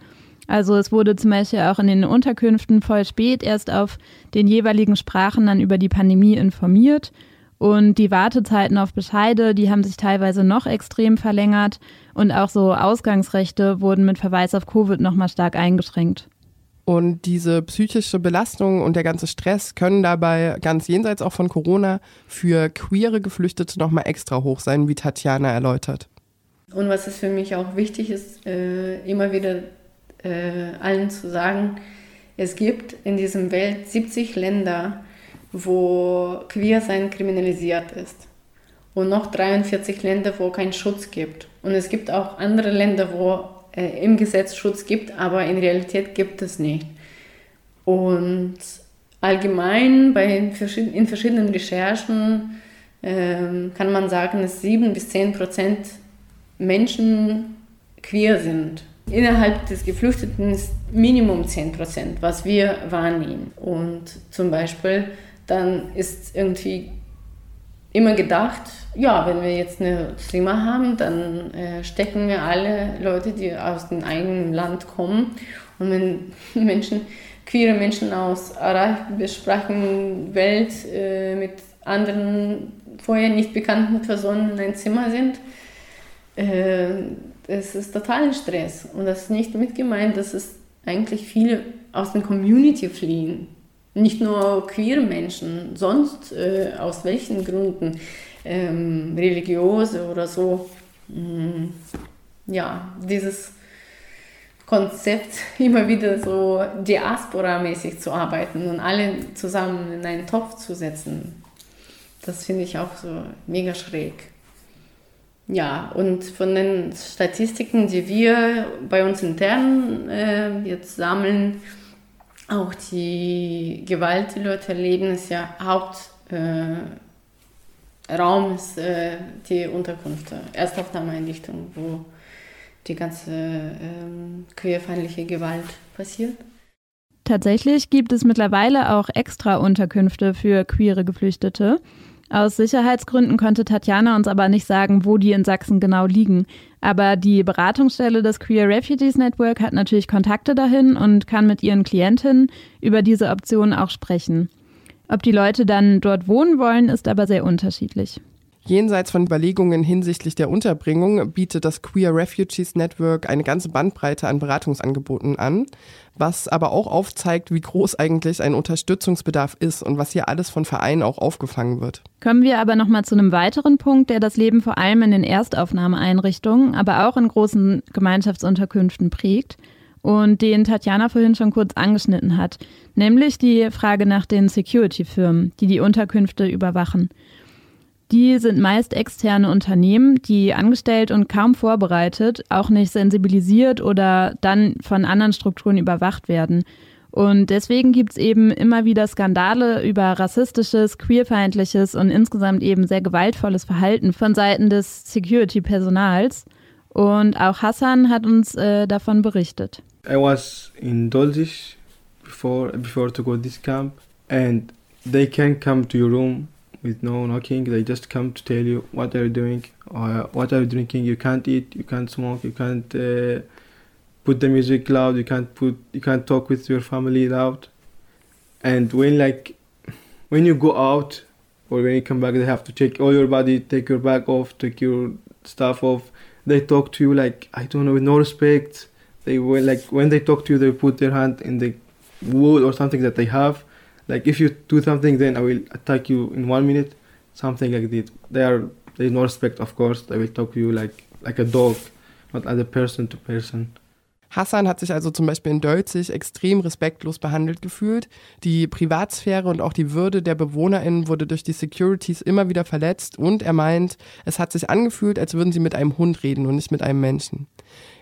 Also es wurde zum Beispiel auch in den Unterkünften voll spät erst auf den jeweiligen Sprachen dann über die Pandemie informiert und die Wartezeiten auf Bescheide, die haben sich teilweise noch extrem verlängert und auch so Ausgangsrechte wurden mit Verweis auf Covid nochmal stark eingeschränkt. Und diese psychische Belastung und der ganze Stress können dabei ganz jenseits auch von Corona für queere Geflüchtete nochmal extra hoch sein, wie Tatjana erläutert. Und was es für mich auch wichtig ist, äh, immer wieder äh, allen zu sagen, es gibt in diesem Welt 70 Länder, wo Queersein kriminalisiert ist. Und noch 43 Länder, wo kein Schutz gibt. Und es gibt auch andere Länder, wo äh, im Gesetz Schutz gibt, aber in Realität gibt es nicht. Und allgemein bei, in verschiedenen Recherchen äh, kann man sagen, dass 7 bis 10 Prozent Menschen queer sind. Innerhalb des Geflüchteten ist Minimum 10 Prozent, was wir wahrnehmen. Und zum Beispiel dann ist irgendwie immer gedacht, ja, wenn wir jetzt eine Klima haben, dann äh, stecken wir alle Leute, die aus dem eigenen Land kommen. Und wenn [LAUGHS] Menschen, queere Menschen aus arabischsprachigen Welt äh, mit anderen vorher nicht bekannten Personen in ein Zimmer sind, äh, es ist total Stress. Und das ist nicht mitgemeint, dass es eigentlich viele aus der Community fliehen nicht nur queere Menschen, sonst äh, aus welchen Gründen, ähm, religiöse oder so. Mm, ja, dieses Konzept [LAUGHS] immer wieder so diaspora-mäßig zu arbeiten und alle zusammen in einen Topf zu setzen, das finde ich auch so mega schräg. Ja, und von den Statistiken, die wir bei uns intern äh, jetzt sammeln, auch die Gewalt, die Leute erleben, ist ja Hauptraum äh, ist äh, die Unterkunft, Erstaufnahmeeinrichtung, wo die ganze ähm, queerfeindliche Gewalt passiert. Tatsächlich gibt es mittlerweile auch extra Unterkünfte für queere Geflüchtete. Aus Sicherheitsgründen konnte Tatjana uns aber nicht sagen, wo die in Sachsen genau liegen. Aber die Beratungsstelle des Queer Refugees Network hat natürlich Kontakte dahin und kann mit ihren Klientinnen über diese Optionen auch sprechen. Ob die Leute dann dort wohnen wollen, ist aber sehr unterschiedlich. Jenseits von Überlegungen hinsichtlich der Unterbringung bietet das Queer Refugees Network eine ganze Bandbreite an Beratungsangeboten an, was aber auch aufzeigt, wie groß eigentlich ein Unterstützungsbedarf ist und was hier alles von Vereinen auch aufgefangen wird. Kommen wir aber noch mal zu einem weiteren Punkt, der das Leben vor allem in den Erstaufnahmeeinrichtungen, aber auch in großen Gemeinschaftsunterkünften prägt und den Tatjana vorhin schon kurz angeschnitten hat, nämlich die Frage nach den Security-Firmen, die die Unterkünfte überwachen. Die sind meist externe Unternehmen, die angestellt und kaum vorbereitet, auch nicht sensibilisiert oder dann von anderen Strukturen überwacht werden. Und deswegen gibt es eben immer wieder Skandale über rassistisches, queerfeindliches und insgesamt eben sehr gewaltvolles Verhalten von Seiten des Security-Personals. Und auch Hassan hat uns äh, davon berichtet. I was in Dolzig before before to go this camp and they can come to your room with no knocking. They just come to tell you what they're doing, or what are you drinking. You can't eat, you can't smoke, you can't uh, put the music loud. You can't put, you can't talk with your family loud. And when like, when you go out or when you come back, they have to check all your body, take your bag off, take your stuff off. They talk to you like I don't know with no respect. They will like when they talk to you, they put their hand in the wood or something that they have like if you do something then i will attack you in one minute something like this they are there is no respect of course they will talk to you like like a dog not as a person to person Hassan hat sich also zum Beispiel in Dölzig extrem respektlos behandelt gefühlt. Die Privatsphäre und auch die Würde der BewohnerInnen wurde durch die Securities immer wieder verletzt und er meint, es hat sich angefühlt, als würden sie mit einem Hund reden und nicht mit einem Menschen.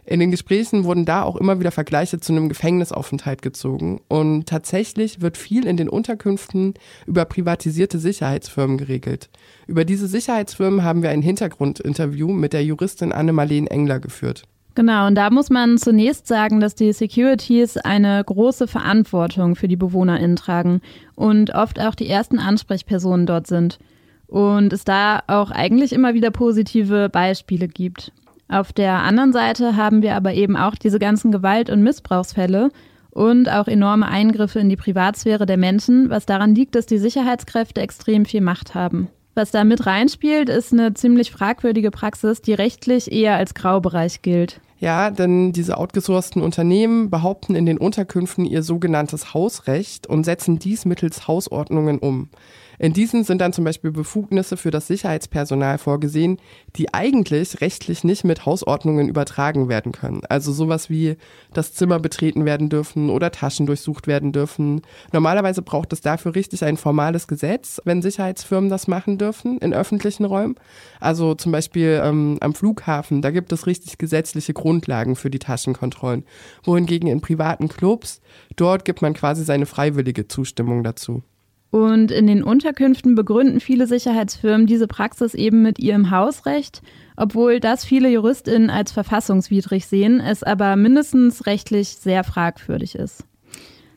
In den Gesprächen wurden da auch immer wieder Vergleiche zu einem Gefängnisaufenthalt gezogen. Und tatsächlich wird viel in den Unterkünften über privatisierte Sicherheitsfirmen geregelt. Über diese Sicherheitsfirmen haben wir ein Hintergrundinterview mit der Juristin Anne-Marleen Engler geführt. Genau, und da muss man zunächst sagen, dass die Securities eine große Verantwortung für die BewohnerInnen tragen und oft auch die ersten Ansprechpersonen dort sind. Und es da auch eigentlich immer wieder positive Beispiele gibt. Auf der anderen Seite haben wir aber eben auch diese ganzen Gewalt- und Missbrauchsfälle und auch enorme Eingriffe in die Privatsphäre der Menschen, was daran liegt, dass die Sicherheitskräfte extrem viel Macht haben. Was da mit reinspielt, ist eine ziemlich fragwürdige Praxis, die rechtlich eher als Graubereich gilt. Ja, denn diese outgesourcten Unternehmen behaupten in den Unterkünften ihr sogenanntes Hausrecht und setzen dies mittels Hausordnungen um. In diesen sind dann zum Beispiel Befugnisse für das Sicherheitspersonal vorgesehen, die eigentlich rechtlich nicht mit Hausordnungen übertragen werden können. Also sowas wie das Zimmer betreten werden dürfen oder Taschen durchsucht werden dürfen. Normalerweise braucht es dafür richtig ein formales Gesetz, wenn Sicherheitsfirmen das machen dürfen in öffentlichen Räumen. Also zum Beispiel ähm, am Flughafen, da gibt es richtig gesetzliche Grundlagen für die Taschenkontrollen. Wohingegen in privaten Clubs, dort gibt man quasi seine freiwillige Zustimmung dazu. Und in den Unterkünften begründen viele Sicherheitsfirmen diese Praxis eben mit ihrem Hausrecht, obwohl das viele Juristinnen als verfassungswidrig sehen, es aber mindestens rechtlich sehr fragwürdig ist.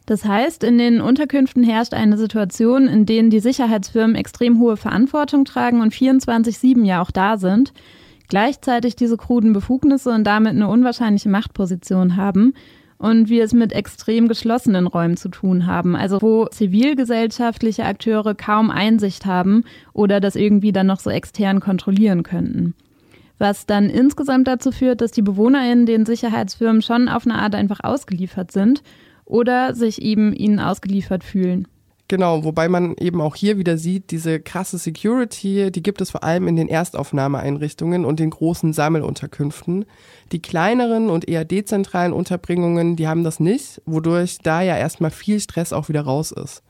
Das heißt, in den Unterkünften herrscht eine Situation, in denen die Sicherheitsfirmen extrem hohe Verantwortung tragen und 24-7 ja auch da sind, gleichzeitig diese kruden Befugnisse und damit eine unwahrscheinliche Machtposition haben und wir es mit extrem geschlossenen Räumen zu tun haben, also wo zivilgesellschaftliche Akteure kaum Einsicht haben oder das irgendwie dann noch so extern kontrollieren könnten. Was dann insgesamt dazu führt, dass die BewohnerInnen den Sicherheitsfirmen schon auf eine Art einfach ausgeliefert sind oder sich eben ihnen ausgeliefert fühlen. Genau, wobei man eben auch hier wieder sieht, diese krasse Security, die gibt es vor allem in den Erstaufnahmeeinrichtungen und den großen Sammelunterkünften. Die kleineren und eher dezentralen Unterbringungen, die haben das nicht, wodurch da ja erstmal viel Stress auch wieder raus ist.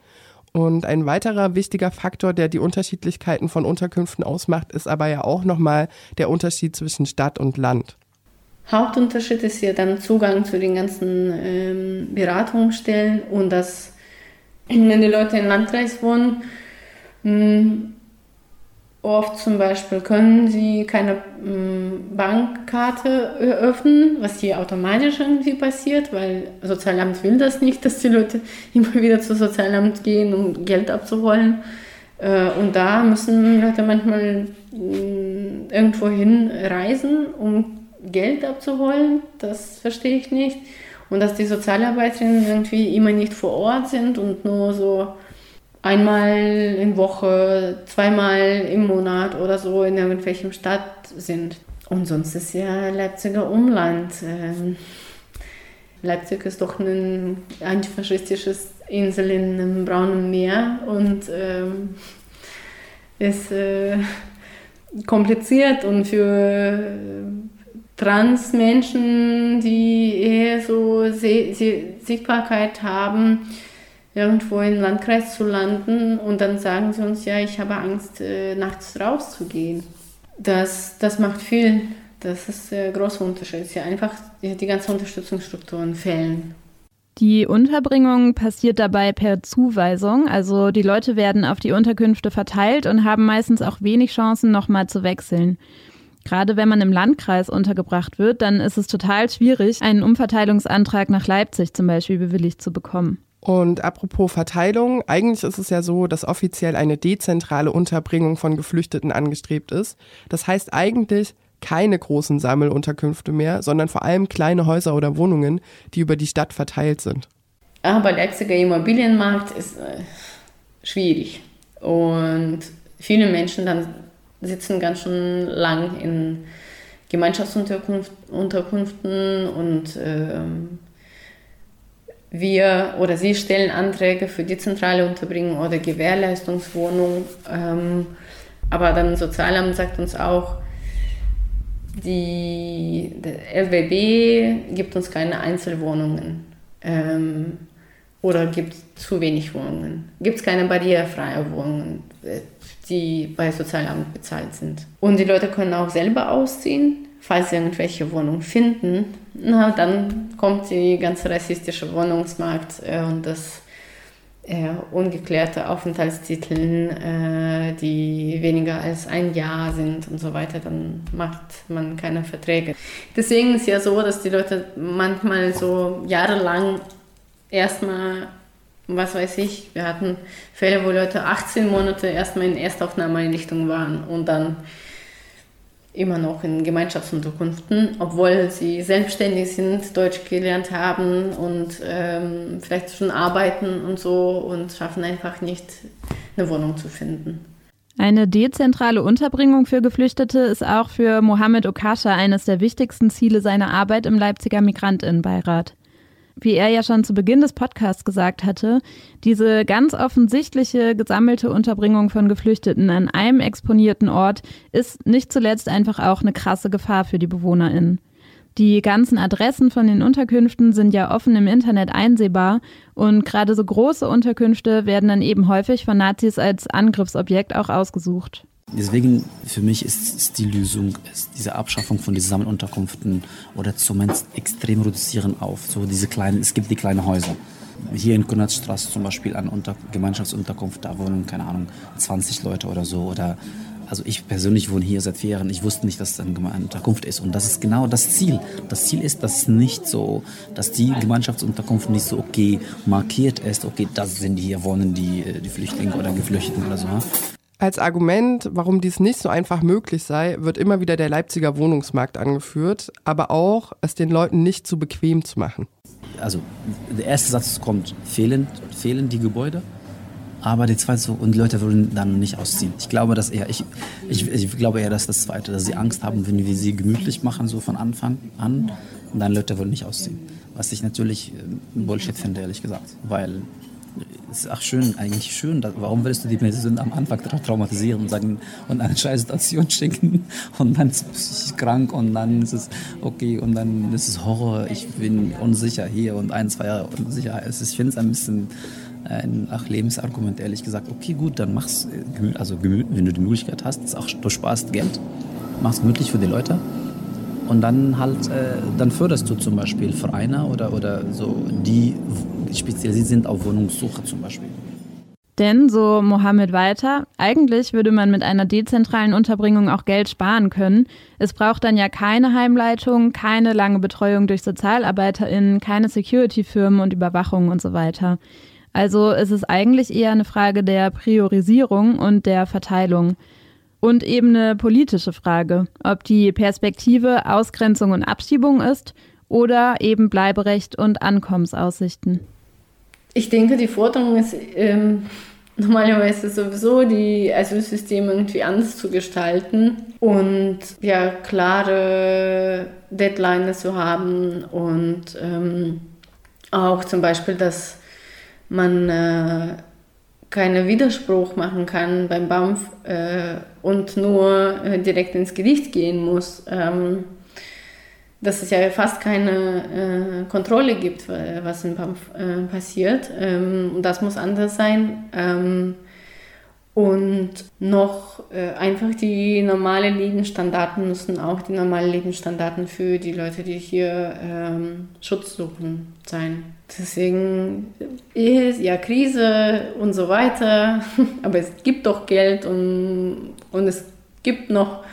Und ein weiterer wichtiger Faktor, der die Unterschiedlichkeiten von Unterkünften ausmacht, ist aber ja auch nochmal der Unterschied zwischen Stadt und Land. Hauptunterschied ist ja dann Zugang zu den ganzen ähm, Beratungsstellen und dass, wenn die Leute im Landkreis wohnen, hm, oft zum Beispiel können sie keine hm, Bankkarte öffnen, was hier automatisch irgendwie passiert, weil Sozialamt will das nicht, dass die Leute [LAUGHS] immer wieder zu Sozialamt gehen, um Geld abzuholen. Äh, und da müssen Leute manchmal hm, irgendwo hin reisen, um Geld abzuholen, das verstehe ich nicht. Und dass die Sozialarbeiterinnen irgendwie immer nicht vor Ort sind und nur so einmal in Woche, zweimal im Monat oder so in irgendwelchem Stadt sind. Und sonst ist ja Leipziger Umland. Ähm, Leipzig ist doch ein antifaschistisches Insel in einem braunen Meer und ähm, ist äh, kompliziert und für Transmenschen, die eher so Sichtbarkeit haben, irgendwo im Landkreis zu landen und dann sagen sie uns, ja, ich habe Angst, äh, nachts rauszugehen. Das, das macht viel. Das ist der große Unterschied. Ja, einfach die ganzen Unterstützungsstrukturen fehlen. Die Unterbringung passiert dabei per Zuweisung, also die Leute werden auf die Unterkünfte verteilt und haben meistens auch wenig Chancen, nochmal zu wechseln. Gerade wenn man im Landkreis untergebracht wird, dann ist es total schwierig, einen Umverteilungsantrag nach Leipzig zum Beispiel bewilligt zu bekommen. Und apropos Verteilung, eigentlich ist es ja so, dass offiziell eine dezentrale Unterbringung von Geflüchteten angestrebt ist. Das heißt eigentlich keine großen Sammelunterkünfte mehr, sondern vor allem kleine Häuser oder Wohnungen, die über die Stadt verteilt sind. Aber der Leipziger Immobilienmarkt ist äh, schwierig und viele Menschen dann sitzen ganz schön lang in Gemeinschaftsunterkünften und ähm, wir oder sie stellen Anträge für die zentrale Unterbringung oder Gewährleistungswohnung. Ähm, aber dann Sozialamt sagt uns auch, die, der LWB gibt uns keine Einzelwohnungen ähm, oder gibt zu wenig Wohnungen. Gibt es keine barrierefreie Wohnungen, die bei Sozialamt bezahlt sind. Und die Leute können auch selber ausziehen falls sie irgendwelche Wohnungen finden, na, dann kommt die ganze rassistische Wohnungsmarkt äh, und das äh, ungeklärte Aufenthaltstitel, äh, die weniger als ein Jahr sind und so weiter, dann macht man keine Verträge. Deswegen ist ja so, dass die Leute manchmal so jahrelang erstmal, was weiß ich, wir hatten Fälle, wo Leute 18 Monate erstmal in Erstaufnahmeeinrichtungen waren und dann immer noch in Gemeinschaftsunterkünften, obwohl sie selbstständig sind, Deutsch gelernt haben und ähm, vielleicht schon arbeiten und so und schaffen einfach nicht, eine Wohnung zu finden. Eine dezentrale Unterbringung für Geflüchtete ist auch für Mohammed Okasha eines der wichtigsten Ziele seiner Arbeit im Leipziger Migrantinnenbeirat wie er ja schon zu Beginn des Podcasts gesagt hatte, diese ganz offensichtliche gesammelte Unterbringung von Geflüchteten an einem exponierten Ort ist nicht zuletzt einfach auch eine krasse Gefahr für die BewohnerInnen. Die ganzen Adressen von den Unterkünften sind ja offen im Internet einsehbar und gerade so große Unterkünfte werden dann eben häufig von Nazis als Angriffsobjekt auch ausgesucht. Deswegen für mich ist, die Lösung ist diese Abschaffung von diesen Sammelunterkünften oder zumindest extrem reduzieren auf so diese kleinen, es gibt die kleinen Häuser. Hier in Konradstraße zum Beispiel an Unter Gemeinschaftsunterkunft, da wohnen, keine Ahnung, 20 Leute oder so. Oder also ich persönlich wohne hier seit vier Jahren. Ich wusste nicht, dass es eine Unterkunft ist. Und das ist genau das Ziel. Das Ziel ist, dass nicht so, dass die Gemeinschaftsunterkunft nicht so okay markiert ist. Okay, das sind hier wohnen die, die Flüchtlinge oder Geflüchteten oder so. Als Argument, warum dies nicht so einfach möglich sei, wird immer wieder der Leipziger Wohnungsmarkt angeführt, aber auch, es den Leuten nicht zu bequem zu machen. Also der erste Satz kommt, fehlen, fehlen die Gebäude, aber die zweite so, und die Leute würden dann nicht ausziehen. Ich glaube, dass eher, ich, ich, ich glaube eher, dass das zweite, dass sie Angst haben, wenn wir sie gemütlich machen, so von Anfang an, und dann Leute würden nicht ausziehen. Was ich natürlich äh, Bullshit finde, ehrlich gesagt, weil ist auch schön, eigentlich schön. Warum willst du die Menschen am Anfang traumatisieren und sagen und eine scheiß Situation schicken [LAUGHS] und dann ist es krank und dann ist es okay und dann ist es Horror, ich bin unsicher hier und ein, zwei Jahre unsicher. Ich finde es ein bisschen ein ach, Lebensargument, ehrlich gesagt. Okay, gut, dann mach's, äh, also wenn du die Möglichkeit hast, ist auch, du sparst Geld, mach's gemütlich für die Leute. Und dann halt, äh, dann förderst du zum Beispiel Vereine oder, oder so, die spezialisiert sind auf Wohnungssuche zum Beispiel. Denn, so Mohammed weiter, eigentlich würde man mit einer dezentralen Unterbringung auch Geld sparen können. Es braucht dann ja keine Heimleitung, keine lange Betreuung durch SozialarbeiterInnen, keine Security-Firmen und Überwachung und so weiter. Also ist es eigentlich eher eine Frage der Priorisierung und der Verteilung. Und eben eine politische Frage, ob die Perspektive Ausgrenzung und Abschiebung ist oder eben Bleiberecht und Ankommensaussichten. Ich denke, die Forderung ist ähm, normalerweise sowieso, die Asylsysteme irgendwie anders zu gestalten und ja, klare Deadlines zu haben und ähm, auch zum Beispiel, dass man äh, keinen Widerspruch machen kann beim BAMF äh, und nur äh, direkt ins Gericht gehen muss. Ähm, dass es ja fast keine äh, Kontrolle gibt, was in BAMF äh, passiert. Ähm, das muss anders sein. Ähm, und noch äh, einfach die normalen Lebensstandarten müssen auch die normalen Lebensstandarten für die Leute, die hier ähm, Schutz suchen, sein. Deswegen ist ja Krise und so weiter, [LAUGHS] aber es gibt doch Geld und, und es gibt noch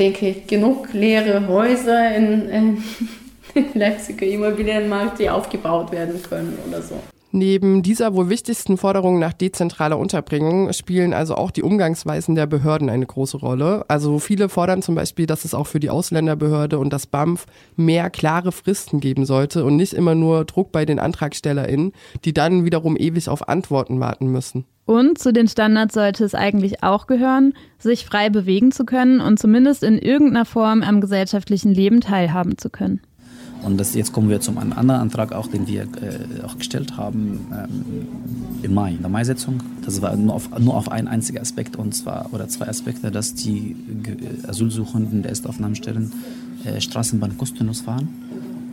denke ich, genug leere Häuser in, in, [LAUGHS] im Leipziger Immobilienmarkt, die aufgebaut werden können oder so. Neben dieser wohl wichtigsten Forderung nach dezentraler Unterbringung spielen also auch die Umgangsweisen der Behörden eine große Rolle. Also viele fordern zum Beispiel, dass es auch für die Ausländerbehörde und das BAMF mehr klare Fristen geben sollte und nicht immer nur Druck bei den AntragstellerInnen, die dann wiederum ewig auf Antworten warten müssen. Und zu den Standards sollte es eigentlich auch gehören, sich frei bewegen zu können und zumindest in irgendeiner Form am gesellschaftlichen Leben teilhaben zu können. Und das, jetzt kommen wir zum anderen Antrag, auch, den wir äh, auch gestellt haben ähm, im Mai, in der Mai-Sitzung. Das war nur auf, nur auf einen einzigen Aspekt, und zwar, oder zwei Aspekte, dass die Asylsuchenden der Erstaufnahmestellen äh, Straßenbahn kostenlos fahren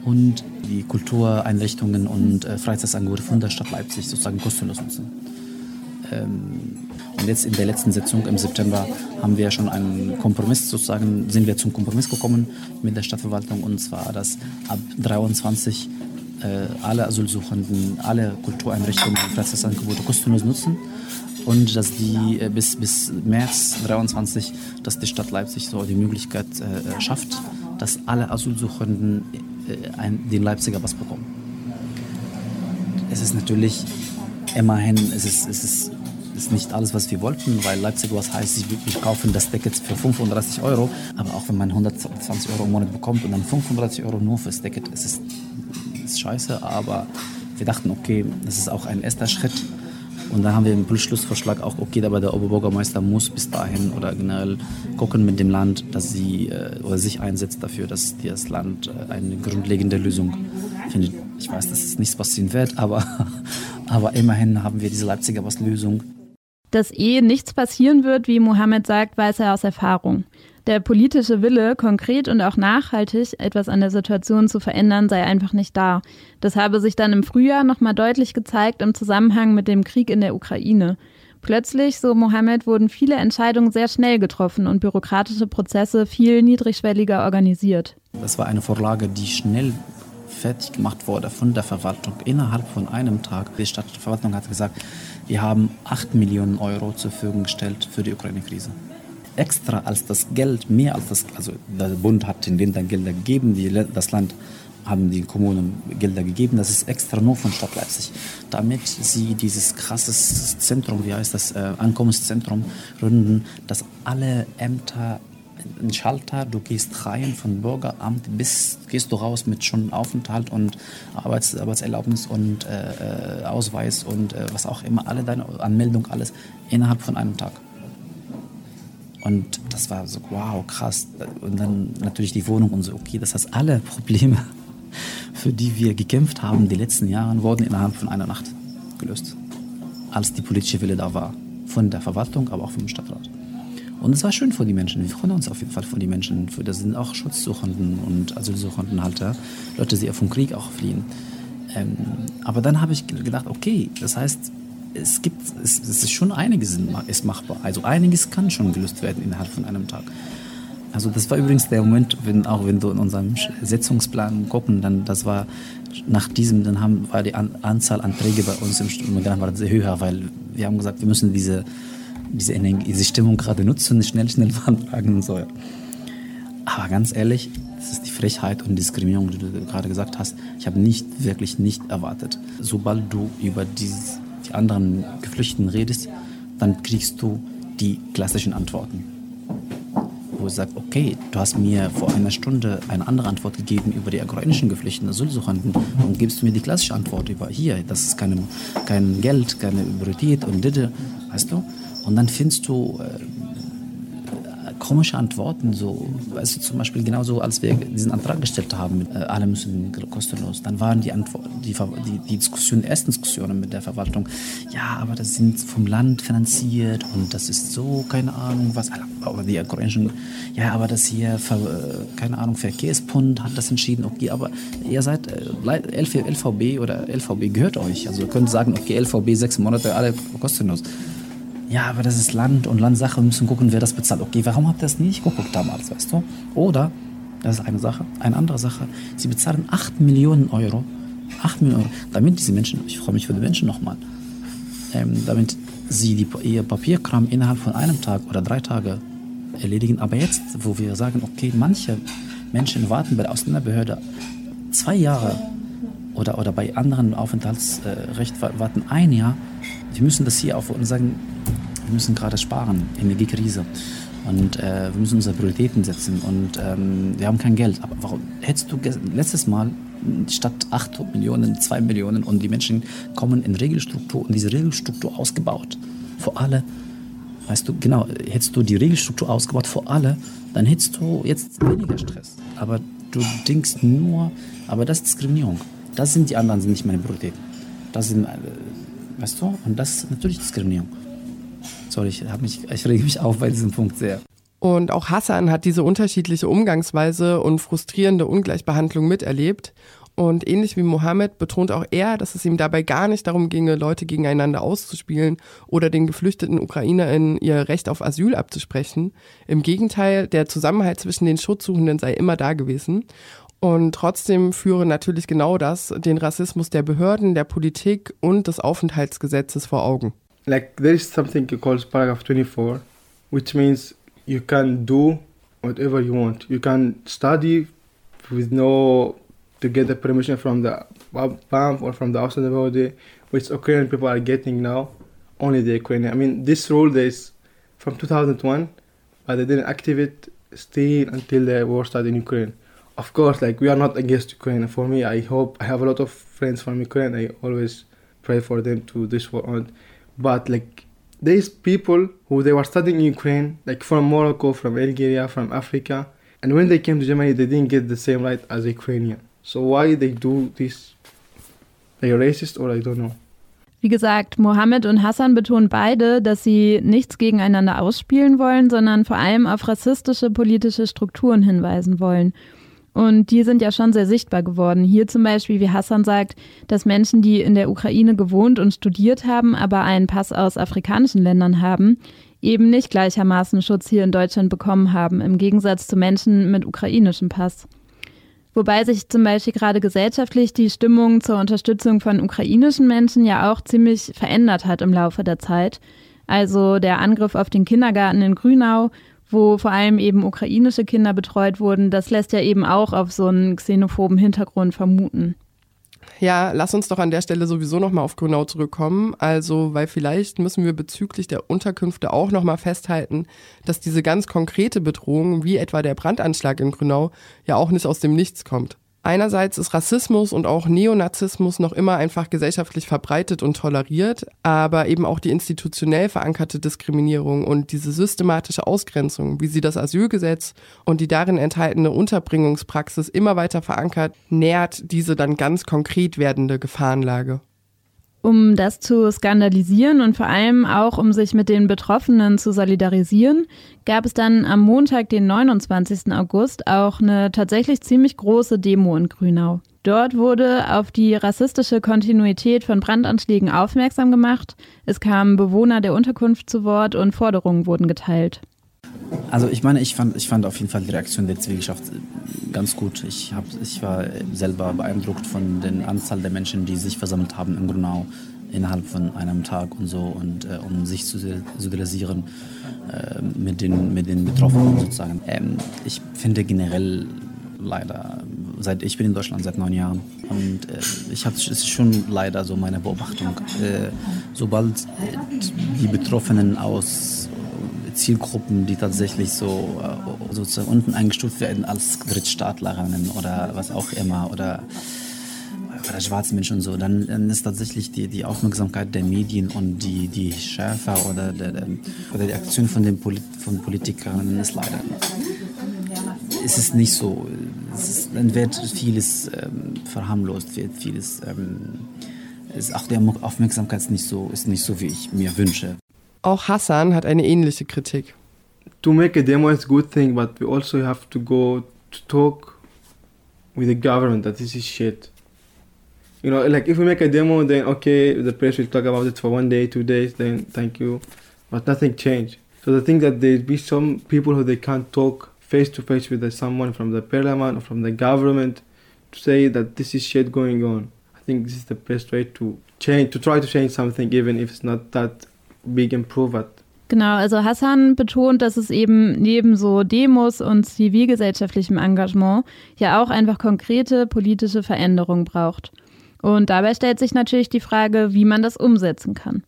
und die Kultureinrichtungen und äh, Freizeitsangebote von der Stadt Leipzig sozusagen kostenlos nutzen. Ähm, und jetzt in der letzten Sitzung im September haben wir schon einen Kompromiss sozusagen, sind wir zum Kompromiss gekommen mit der Stadtverwaltung und zwar, dass ab 23 äh, alle Asylsuchenden alle Kultureinrichtungen und Freizeitangebote kostenlos nutzen und dass die äh, bis, bis März 23, dass die Stadt Leipzig so die Möglichkeit äh, schafft, dass alle Asylsuchenden äh, ein, den Leipziger Pass bekommen. Es ist natürlich immerhin, es ist, es ist ist nicht alles, was wir wollten, weil Leipzig was heißt, ich wirklich kaufen das Ticket für 35 Euro. Aber auch wenn man 120 Euro im Monat bekommt und dann 35 Euro nur fürs Ticket, es ist, ist scheiße. Aber wir dachten, okay, das ist auch ein erster Schritt. Und dann haben wir im Schlussvorschlag auch, okay, aber der Oberbürgermeister muss bis dahin oder generell gucken mit dem Land, dass sie äh, oder sich einsetzt dafür, dass das Land äh, eine grundlegende Lösung findet. Ich weiß, das ist nichts passieren wird, aber, [LAUGHS] aber immerhin haben wir diese Leipziger was Lösung. Dass eh nichts passieren wird, wie Mohammed sagt, weiß er aus Erfahrung. Der politische Wille, konkret und auch nachhaltig etwas an der Situation zu verändern, sei einfach nicht da. Das habe sich dann im Frühjahr nochmal deutlich gezeigt im Zusammenhang mit dem Krieg in der Ukraine. Plötzlich, so Mohammed, wurden viele Entscheidungen sehr schnell getroffen und bürokratische Prozesse viel niedrigschwelliger organisiert. Das war eine Vorlage, die schnell fertig gemacht wurde von der Verwaltung innerhalb von einem Tag. Die Stadtverwaltung hat gesagt, wir haben 8 Millionen Euro zur Verfügung gestellt für die Ukraine-Krise. Extra als das Geld, mehr als das, also der Bund hat den Ländern Gelder gegeben, die, das Land haben die Kommunen Gelder gegeben, das ist extra nur von Stadt Leipzig, damit sie dieses krasses Zentrum, wie heißt das, äh, Ankommenszentrum gründen, dass alle Ämter ein Schalter, du gehst rein von Bürgeramt bis gehst du raus mit schon Aufenthalt und Arbeits, Arbeitserlaubnis und äh, äh, Ausweis und äh, was auch immer, alle deine Anmeldung, alles innerhalb von einem Tag. Und das war so, wow, krass. Und dann natürlich die Wohnung und so, okay, das heißt, alle Probleme, [LAUGHS] für die wir gekämpft haben die letzten Jahre, wurden innerhalb von einer Nacht gelöst. Als die politische Wille da war. Von der Verwaltung, aber auch vom Stadtrat. Und es war schön für die Menschen. Wir freuen uns auf jeden Fall für die Menschen. Das sind auch Schutzsuchenden und Asylsuchenden halt, Leute, die vom Krieg auch fliehen. Ähm, aber dann habe ich gedacht, okay, das heißt, es gibt, es, es ist schon einiges ist machbar. Also einiges kann schon gelöst werden innerhalb von einem Tag. Also das war übrigens der Moment, wenn auch wenn du in unserem Setzungsplan gucken, dann das war nach diesem, dann haben, war die An Anzahl Anträge bei uns im war sehr höher, weil wir haben gesagt, wir müssen diese, diese, Energie, diese Stimmung gerade nutzen, schnell, schnell [LAUGHS] beantragen und so. Aber ganz ehrlich, das ist die Frechheit und Diskriminierung, die du gerade gesagt hast. Ich habe nicht, wirklich nicht erwartet. Sobald du über dieses, die anderen Geflüchteten redest, dann kriegst du die klassischen Antworten wo ich sage, okay, du hast mir vor einer Stunde eine andere Antwort gegeben über die ukrainischen Geflüchteten, Asylsuchenden und gibst mir die klassische Antwort über hier, das ist keine, kein Geld, keine Priorität und dide, weißt du? Und dann findest du äh, komische Antworten, so, weißt du, zum Beispiel genauso, als wir diesen Antrag gestellt haben, mit, äh, alle müssen kostenlos, dann waren die, Antwort, die, die, die Diskussion, die ersten Diskussionen mit der Verwaltung, ja, aber das sind vom Land finanziert und das ist so, keine Ahnung, was, aber die ukrainischen, ja, aber das hier, äh, keine Ahnung, Verkehrspund hat das entschieden, okay, aber ihr seid, äh, LVB oder LVB gehört euch, also ihr könnt sagen, okay, LVB sechs Monate, alle kostenlos ja, aber das ist Land und Landsache, wir müssen gucken, wer das bezahlt. Okay, warum habt ihr das nicht geguckt damals, weißt du? Oder, das ist eine Sache, eine andere Sache, sie bezahlen 8 Millionen Euro, 8 Millionen Euro, damit diese Menschen, ich freue mich für die Menschen nochmal, ähm, damit sie die, ihr Papierkram innerhalb von einem Tag oder drei Tage erledigen. Aber jetzt, wo wir sagen, okay, manche Menschen warten bei der Ausländerbehörde zwei Jahre oder, oder bei anderen Aufenthaltsrecht warten ein Jahr, wir müssen das hier auf und sagen, wir müssen gerade sparen, Energiekrise. Und äh, wir müssen unsere Prioritäten setzen. Und ähm, wir haben kein Geld. Aber warum hättest du letztes Mal statt 8 Millionen, 2 Millionen und die Menschen kommen in Regelstruktur und diese Regelstruktur ausgebaut. Für alle, weißt du, genau, hättest du die Regelstruktur ausgebaut für alle, dann hättest du jetzt weniger Stress. Aber du denkst nur, aber das ist Diskriminierung. Das sind die anderen, sind nicht meine Prioritäten. Das sind, äh, weißt du, und das ist natürlich Diskriminierung. Sorry, ich, mich, ich rege mich auf bei diesem Punkt sehr. Und auch Hassan hat diese unterschiedliche Umgangsweise und frustrierende Ungleichbehandlung miterlebt. Und ähnlich wie Mohammed betont auch er, dass es ihm dabei gar nicht darum ginge, Leute gegeneinander auszuspielen oder den geflüchteten UkrainerInnen ihr Recht auf Asyl abzusprechen. Im Gegenteil, der Zusammenhalt zwischen den Schutzsuchenden sei immer da gewesen. Und trotzdem führe natürlich genau das den Rassismus der Behörden, der Politik und des Aufenthaltsgesetzes vor Augen. like there is something called paragraph 24 which means you can do whatever you want. You can study with no to get the permission from the BAMF or from the outside body which Ukrainian people are getting now only the Ukrainian. I mean this rule is from 2001 but they didn't activate still until the war started in Ukraine of course like we are not against Ukraine for me I hope I have a lot of friends from Ukraine I always pray for them to this on but like there's people who they were studying in Ukraine, like from Morocco, from Algeria, from Africa, and when they came to Germany, they didn't get the same right as Ukrainian. So why they do this? They racist or I don't know. Wie gesagt, Mohammed und Hassan betonen beide, dass sie nichts gegeneinander ausspielen wollen, sondern vor allem auf rassistische politische Strukturen hinweisen wollen. Und die sind ja schon sehr sichtbar geworden. Hier zum Beispiel, wie Hassan sagt, dass Menschen, die in der Ukraine gewohnt und studiert haben, aber einen Pass aus afrikanischen Ländern haben, eben nicht gleichermaßen Schutz hier in Deutschland bekommen haben, im Gegensatz zu Menschen mit ukrainischem Pass. Wobei sich zum Beispiel gerade gesellschaftlich die Stimmung zur Unterstützung von ukrainischen Menschen ja auch ziemlich verändert hat im Laufe der Zeit. Also der Angriff auf den Kindergarten in Grünau wo vor allem eben ukrainische Kinder betreut wurden, das lässt ja eben auch auf so einen xenophoben Hintergrund vermuten. Ja, lass uns doch an der Stelle sowieso nochmal auf Grünau zurückkommen. Also, weil vielleicht müssen wir bezüglich der Unterkünfte auch nochmal festhalten, dass diese ganz konkrete Bedrohung, wie etwa der Brandanschlag in Grünau, ja auch nicht aus dem Nichts kommt. Einerseits ist Rassismus und auch Neonazismus noch immer einfach gesellschaftlich verbreitet und toleriert, aber eben auch die institutionell verankerte Diskriminierung und diese systematische Ausgrenzung, wie sie das Asylgesetz und die darin enthaltene Unterbringungspraxis immer weiter verankert, nährt diese dann ganz konkret werdende Gefahrenlage. Um das zu skandalisieren und vor allem auch um sich mit den Betroffenen zu solidarisieren, gab es dann am Montag, den 29. August, auch eine tatsächlich ziemlich große Demo in Grünau. Dort wurde auf die rassistische Kontinuität von Brandanschlägen aufmerksam gemacht. Es kamen Bewohner der Unterkunft zu Wort und Forderungen wurden geteilt. Also ich meine, ich fand, ich fand auf jeden Fall die Reaktion der Zivilgesellschaft ganz gut. Ich, hab, ich war selber beeindruckt von der Anzahl der Menschen, die sich versammelt haben in Grunau innerhalb von einem Tag und so und äh, um sich zu solidarisieren äh, mit, den, mit den Betroffenen sozusagen. Ähm, ich finde generell leider seit ich bin in Deutschland seit neun Jahren und äh, ich habe es ist schon leider so meine Beobachtung äh, sobald die Betroffenen aus Zielgruppen, die tatsächlich so äh, sozusagen unten eingestuft werden als Drittstaatlerinnen oder was auch immer oder oder schwarze Menschen und so, dann, dann ist tatsächlich die, die Aufmerksamkeit der Medien und die, die Schärfe oder, der, der, oder die Aktion von den Polit von Politikern ist leider es ist nicht so. Ist, dann wird vieles ähm, verharmlost, wird vieles. Ähm, ist auch die Aufmerksamkeit ist nicht so, ist nicht so, wie ich mir wünsche. Auch Hassan hat eine ähnliche Kritik. To make a demo is a good thing, but we also have to go to talk with the government that this is shit. You know, like if we make a demo, then okay, the press will talk about it for one day, two days, then thank you, but nothing changed. So the thing that there be some people who they can't talk face to face with someone from the parliament or from the government to say that this is shit going on. I think this is the best way to change, to try to change something, even if it's not that big improvement. Genau, also Hassan betont, dass es eben neben so Demos und zivilgesellschaftlichem Engagement ja auch einfach konkrete politische Veränderungen braucht. Und dabei stellt sich natürlich die Frage, wie man das umsetzen kann.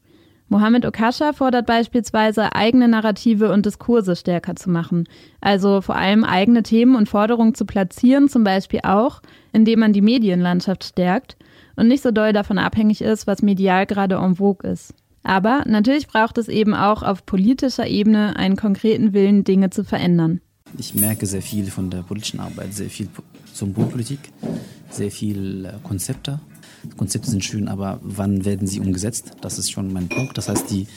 Mohammed Okasha fordert beispielsweise, eigene Narrative und Diskurse stärker zu machen. Also vor allem eigene Themen und Forderungen zu platzieren, zum Beispiel auch, indem man die Medienlandschaft stärkt und nicht so doll davon abhängig ist, was medial gerade en vogue ist. Aber natürlich braucht es eben auch auf politischer Ebene einen konkreten Willen, Dinge zu verändern. Ich merke sehr viel von der politischen Arbeit, sehr viel Symbolpolitik, sehr viel äh, Konzepte Konzepte sind schön, aber wann werden sie umgesetzt? Das ist schon mein Punkt. Das heißt, die,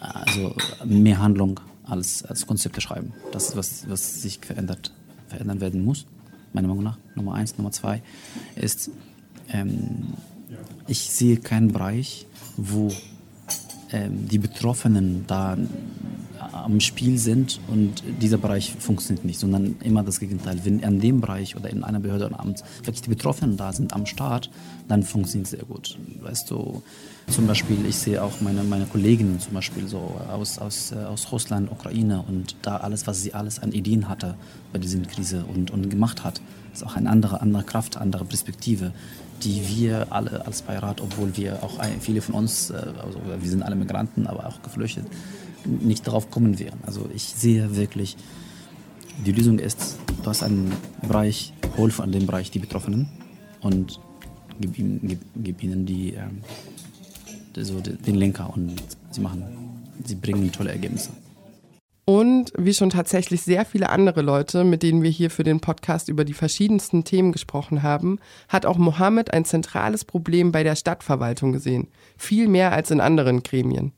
also mehr Handlung als, als Konzepte schreiben. Das ist, was, was sich verändert, verändern werden muss, meiner Meinung nach. Nummer eins. Nummer zwei ist, ähm, ich sehe keinen Bereich, wo die Betroffenen da am Spiel sind und dieser Bereich funktioniert nicht, sondern immer das Gegenteil. Wenn an dem Bereich oder in einer Behörde oder Amt wirklich die Betroffenen da sind am Start, dann funktioniert es sehr gut. Weißt du, zum Beispiel, ich sehe auch meine, meine Kolleginnen zum Beispiel so aus, aus, äh, aus Russland, Ukraine und da alles, was sie alles an Ideen hatte bei dieser Krise und, und gemacht hat, ist auch eine andere, andere Kraft, andere Perspektive die wir alle als Beirat, obwohl wir auch viele von uns, äh, also wir sind alle Migranten, aber auch geflüchtet, nicht darauf kommen wären. Also ich sehe wirklich, die Lösung ist, du hast einen Bereich, hol von dem Bereich die Betroffenen und gib, ihm, gib, gib ihnen die, ähm, so den Lenker und sie machen, sie bringen tolle Ergebnisse. Und wie schon tatsächlich sehr viele andere Leute, mit denen wir hier für den Podcast über die verschiedensten Themen gesprochen haben, hat auch Mohammed ein zentrales Problem bei der Stadtverwaltung gesehen. Viel mehr als in anderen Gremien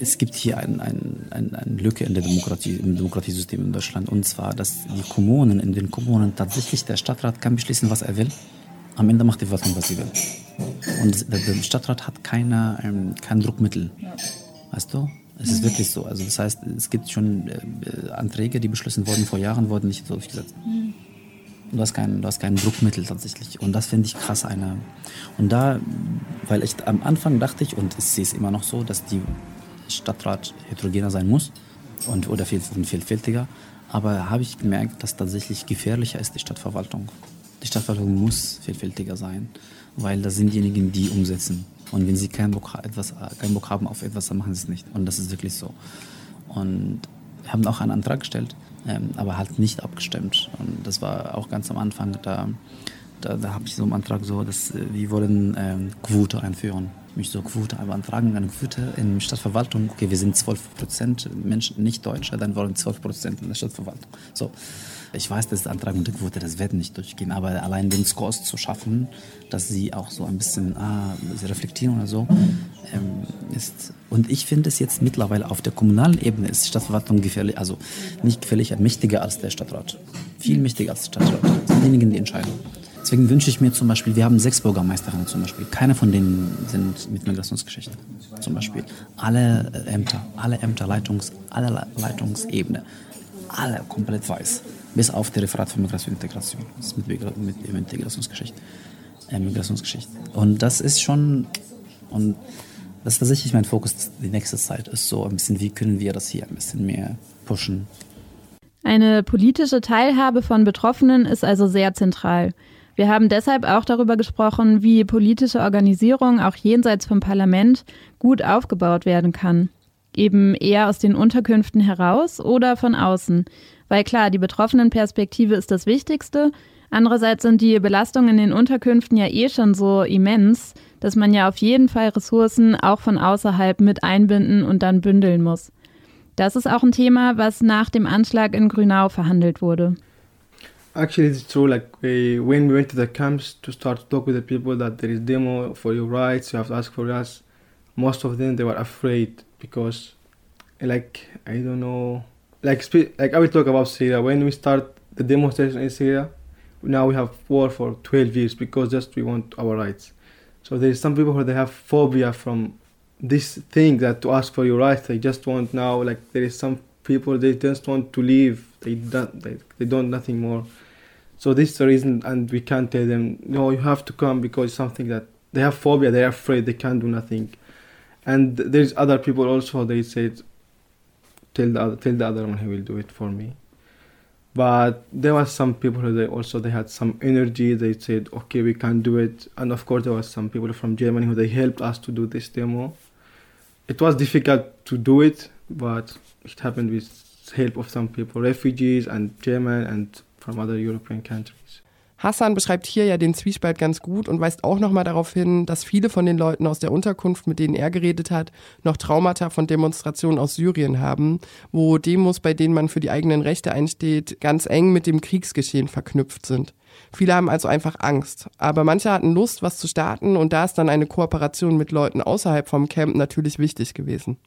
es gibt hier eine ein, ein, ein Lücke in der Demokratie, im Demokratiesystem in Deutschland. Und zwar, dass die Kommunen, in den Kommunen tatsächlich der Stadtrat kann beschließen, was er will. Am Ende macht die Verwaltung, was sie will. Und der, Stadtrat hat keine, ähm, kein Druckmittel. Weißt du? Es ist wirklich so. Also das heißt, es gibt schon äh, Anträge, die beschlossen wurden vor Jahren, wurden nicht durchgesetzt. Du hast, kein, du hast kein Druckmittel tatsächlich. Und das finde ich krass. Eine. Und da, weil ich am Anfang dachte ich, und ich sehe es immer noch so, dass die Stadtrat heterogener sein muss und, oder viel, vielfältiger. Aber habe ich gemerkt, dass tatsächlich gefährlicher ist die Stadtverwaltung. Die Stadtverwaltung muss vielfältiger sein, weil das sind diejenigen, die umsetzen. Und wenn sie keinen Bock, etwas, keinen Bock haben auf etwas, dann machen sie es nicht. Und das ist wirklich so. Und wir haben auch einen Antrag gestellt, ähm, aber halt nicht abgestimmt. Und das war auch ganz am Anfang, da, da, da habe ich so einen Antrag so, dass äh, wir wollen ähm, Quote einführen mich so Quote beantragen, eine Quote in der Stadtverwaltung. Okay, wir sind 12 Prozent Menschen, nicht Deutsche, dann wollen 12 Prozent in der Stadtverwaltung. So. Ich weiß, dass die Antrag und die Quote, das wird nicht durchgehen, aber allein den Scores zu schaffen, dass sie auch so ein bisschen ah, sie reflektieren oder so, ähm, ist. Und ich finde es jetzt mittlerweile auf der kommunalen Ebene ist die Stadtverwaltung gefährlich, also nicht gefährlicher, mächtiger als der Stadtrat. Viel mächtiger als der Stadtrat. Das sind diejenigen, die entscheiden. Deswegen wünsche ich mir zum Beispiel, wir haben sechs Bürgermeisterinnen zum Beispiel. Keine von denen sind mit Migrationsgeschichte. Zum Beispiel. Alle Ämter, alle Ämter, Leitungs, alle Leitungsebene, alle komplett weiß. Bis auf der Referat für Migration und Integration. Das ist mit, mit, mit Integrationsgeschichte. Äh, Migrationsgeschichte. Und das ist schon, und das ist tatsächlich mein Fokus die nächste Zeit, ist so ein bisschen, wie können wir das hier ein bisschen mehr pushen. Eine politische Teilhabe von Betroffenen ist also sehr zentral. Wir haben deshalb auch darüber gesprochen, wie politische Organisierung auch jenseits vom Parlament gut aufgebaut werden kann. Eben eher aus den Unterkünften heraus oder von außen. Weil klar, die Betroffenenperspektive ist das Wichtigste. Andererseits sind die Belastungen in den Unterkünften ja eh schon so immens, dass man ja auf jeden Fall Ressourcen auch von außerhalb mit einbinden und dann bündeln muss. Das ist auch ein Thema, was nach dem Anschlag in Grünau verhandelt wurde. Actually, it's true. Like we, when we went to the camps to start to talk with the people that there is demo for your rights, you have to ask for us. Most of them they were afraid because, like I don't know, like like I will talk about Syria. When we start the demonstration in Syria, now we have war for 12 years because just we want our rights. So there is some people who they have phobia from this thing that to ask for your rights. They just want now like there is some people they just want to leave. They don't they, they don't nothing more. So this is the reason, and we can't tell them, no, you have to come because something that they have phobia, they're afraid, they can't do nothing. And there's other people also, they said, tell the other, tell the other one he will do it for me. But there was some people who they also they had some energy. They said, okay, we can do it. And of course, there was some people from Germany who they helped us to do this demo. It was difficult to do it, but it happened with help of some people, refugees and German and from other European countries. Hassan beschreibt hier ja den Zwiespalt ganz gut und weist auch nochmal darauf hin, dass viele von den Leuten aus der Unterkunft, mit denen er geredet hat, noch Traumata von Demonstrationen aus Syrien haben, wo Demos, bei denen man für die eigenen Rechte einsteht, ganz eng mit dem Kriegsgeschehen verknüpft sind. Viele haben also einfach Angst. Aber manche hatten Lust, was zu starten und da ist dann eine Kooperation mit Leuten außerhalb vom Camp natürlich wichtig gewesen.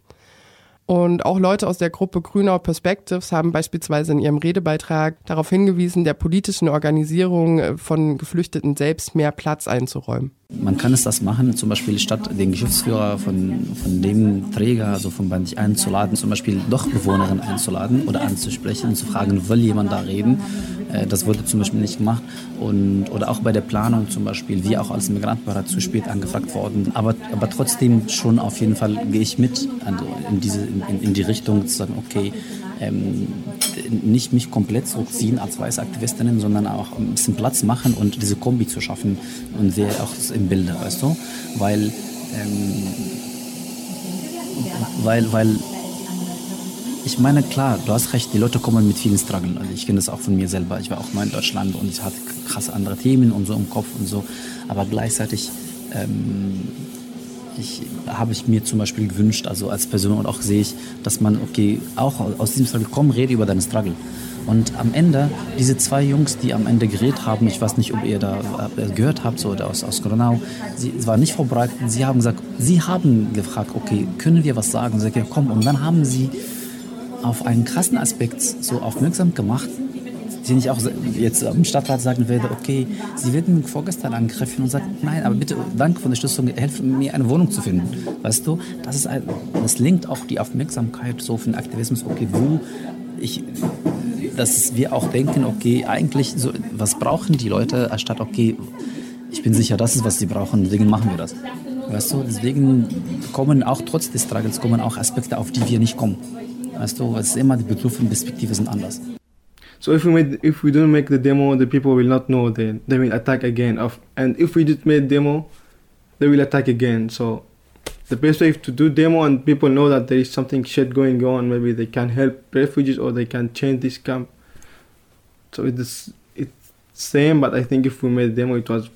Und auch Leute aus der Gruppe Grünau Perspectives haben beispielsweise in ihrem Redebeitrag darauf hingewiesen, der politischen Organisierung äh, von Geflüchteten selbst mehr Platz einzuräumen. Man kann es das machen, zum Beispiel statt den Geschäftsführer von, von dem Träger, also vom Band einzuladen, zum Beispiel doch Bewohnerin einzuladen oder anzusprechen und zu fragen, will jemand da reden? Äh, das wurde zum Beispiel nicht gemacht. Und, oder auch bei der Planung zum Beispiel, wir auch als Migrantenberater zu spät angefragt worden. Aber, aber trotzdem schon auf jeden Fall gehe ich mit in, diese, in, in die Richtung zu sagen, okay, ähm, nicht mich komplett zurückziehen als weiße Aktivistinnen, sondern auch ein bisschen Platz machen und diese Kombi zu schaffen und sehe auch im Bilde, weißt du? Weil, ähm, weil, weil ich meine, klar, du hast recht, die Leute kommen mit vielen Struggeln. Also ich kenne das auch von mir selber. Ich war auch mal in Deutschland und ich hatte krasse andere Themen und so im Kopf und so. Aber gleichzeitig ähm, ich, habe ich mir zum Beispiel gewünscht, also als Person und auch sehe ich, dass man, okay, auch aus diesem Struggle, komm, rede über deinen Struggle. Und am Ende, diese zwei Jungs, die am Ende geredet haben, ich weiß nicht, ob ihr da äh, gehört habt, so aus, aus Gronau, sie es war nicht vorbereitet, sie haben gesagt, sie haben gefragt, okay, können wir was sagen? Sie gesagt, ja, komm. Und dann haben sie auf einen krassen Aspekt so aufmerksam gemacht, den ich auch jetzt am Stadtrat sagen werde, okay, Sie werden vorgestern angegriffen und sagen, nein, aber bitte, danke für die Unterstützung, helfen mir eine Wohnung zu finden. Weißt du, das ist ein, das lenkt auch die Aufmerksamkeit so für den Aktivismus, okay, wo ich, dass wir auch denken, okay, eigentlich, so, was brauchen die Leute, anstatt, okay, ich bin sicher, das ist, was sie brauchen, deswegen machen wir das. Weißt du, deswegen kommen auch trotz des Struggles, kommen auch Aspekte, auf die wir nicht kommen. Weißt du, es ist immer, die Bedürfnisse Perspektive sind anders. So if we made, if we don't make the demo, the people will not know. Then they will attack again. Of and if we did made demo, they will attack again. So the best way to do demo and people know that there is something shit going on. Maybe they can help refugees or they can change this camp. So it's it's same, but I think if we made demo, it was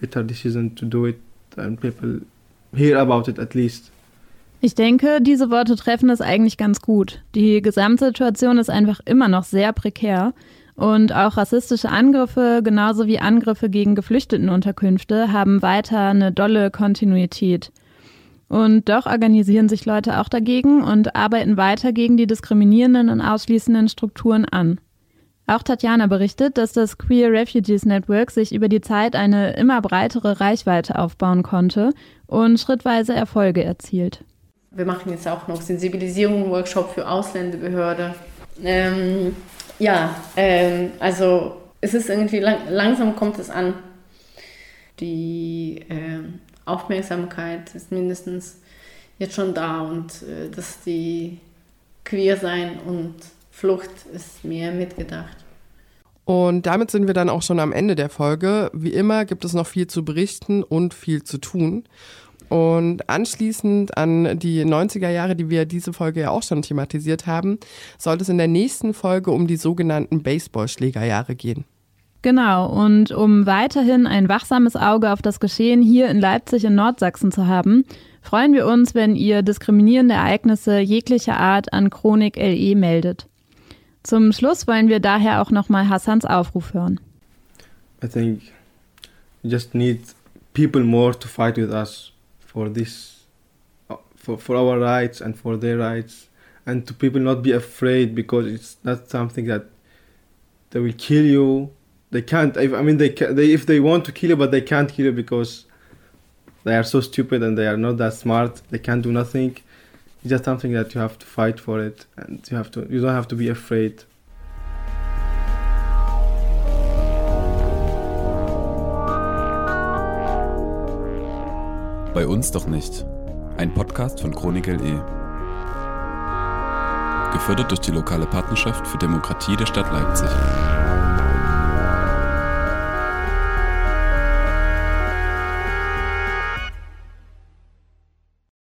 better decision to do it, and people hear about it at least. Ich denke, diese Worte treffen es eigentlich ganz gut. Die Gesamtsituation ist einfach immer noch sehr prekär. Und auch rassistische Angriffe, genauso wie Angriffe gegen Geflüchtetenunterkünfte, haben weiter eine dolle Kontinuität. Und doch organisieren sich Leute auch dagegen und arbeiten weiter gegen die diskriminierenden und ausschließenden Strukturen an. Auch Tatjana berichtet, dass das Queer Refugees Network sich über die Zeit eine immer breitere Reichweite aufbauen konnte und schrittweise Erfolge erzielt. Wir machen jetzt auch noch Sensibilisierung, Workshop für Ausländerbehörde. Ähm, ja, ähm, also es ist irgendwie lang, langsam kommt es an. Die ähm, Aufmerksamkeit ist mindestens jetzt schon da und äh, dass die Queersein und Flucht ist mir mitgedacht. Und damit sind wir dann auch schon am Ende der Folge. Wie immer gibt es noch viel zu berichten und viel zu tun. Und anschließend an die 90er Jahre, die wir diese Folge ja auch schon thematisiert haben, sollte es in der nächsten Folge um die sogenannten Baseballschlägerjahre gehen. Genau, und um weiterhin ein wachsames Auge auf das Geschehen hier in Leipzig in Nordsachsen zu haben, freuen wir uns, wenn ihr diskriminierende Ereignisse jeglicher Art an Chronik LE meldet. Zum Schluss wollen wir daher auch nochmal Hassans Aufruf hören. I think we just need people more to fight with us for this, uh, for, for our rights and for their rights, and to people not be afraid because it's not something that they will kill you. They can't. I mean, they, they if they want to kill you, but they can't kill you because they are so stupid and they are not that smart. They can't do nothing. It's just something that you have to fight for it, and you have to. You don't have to be afraid. Bei uns doch nicht. Ein Podcast von Chronik LE. Gefördert durch die lokale Partnerschaft für Demokratie der Stadt Leipzig.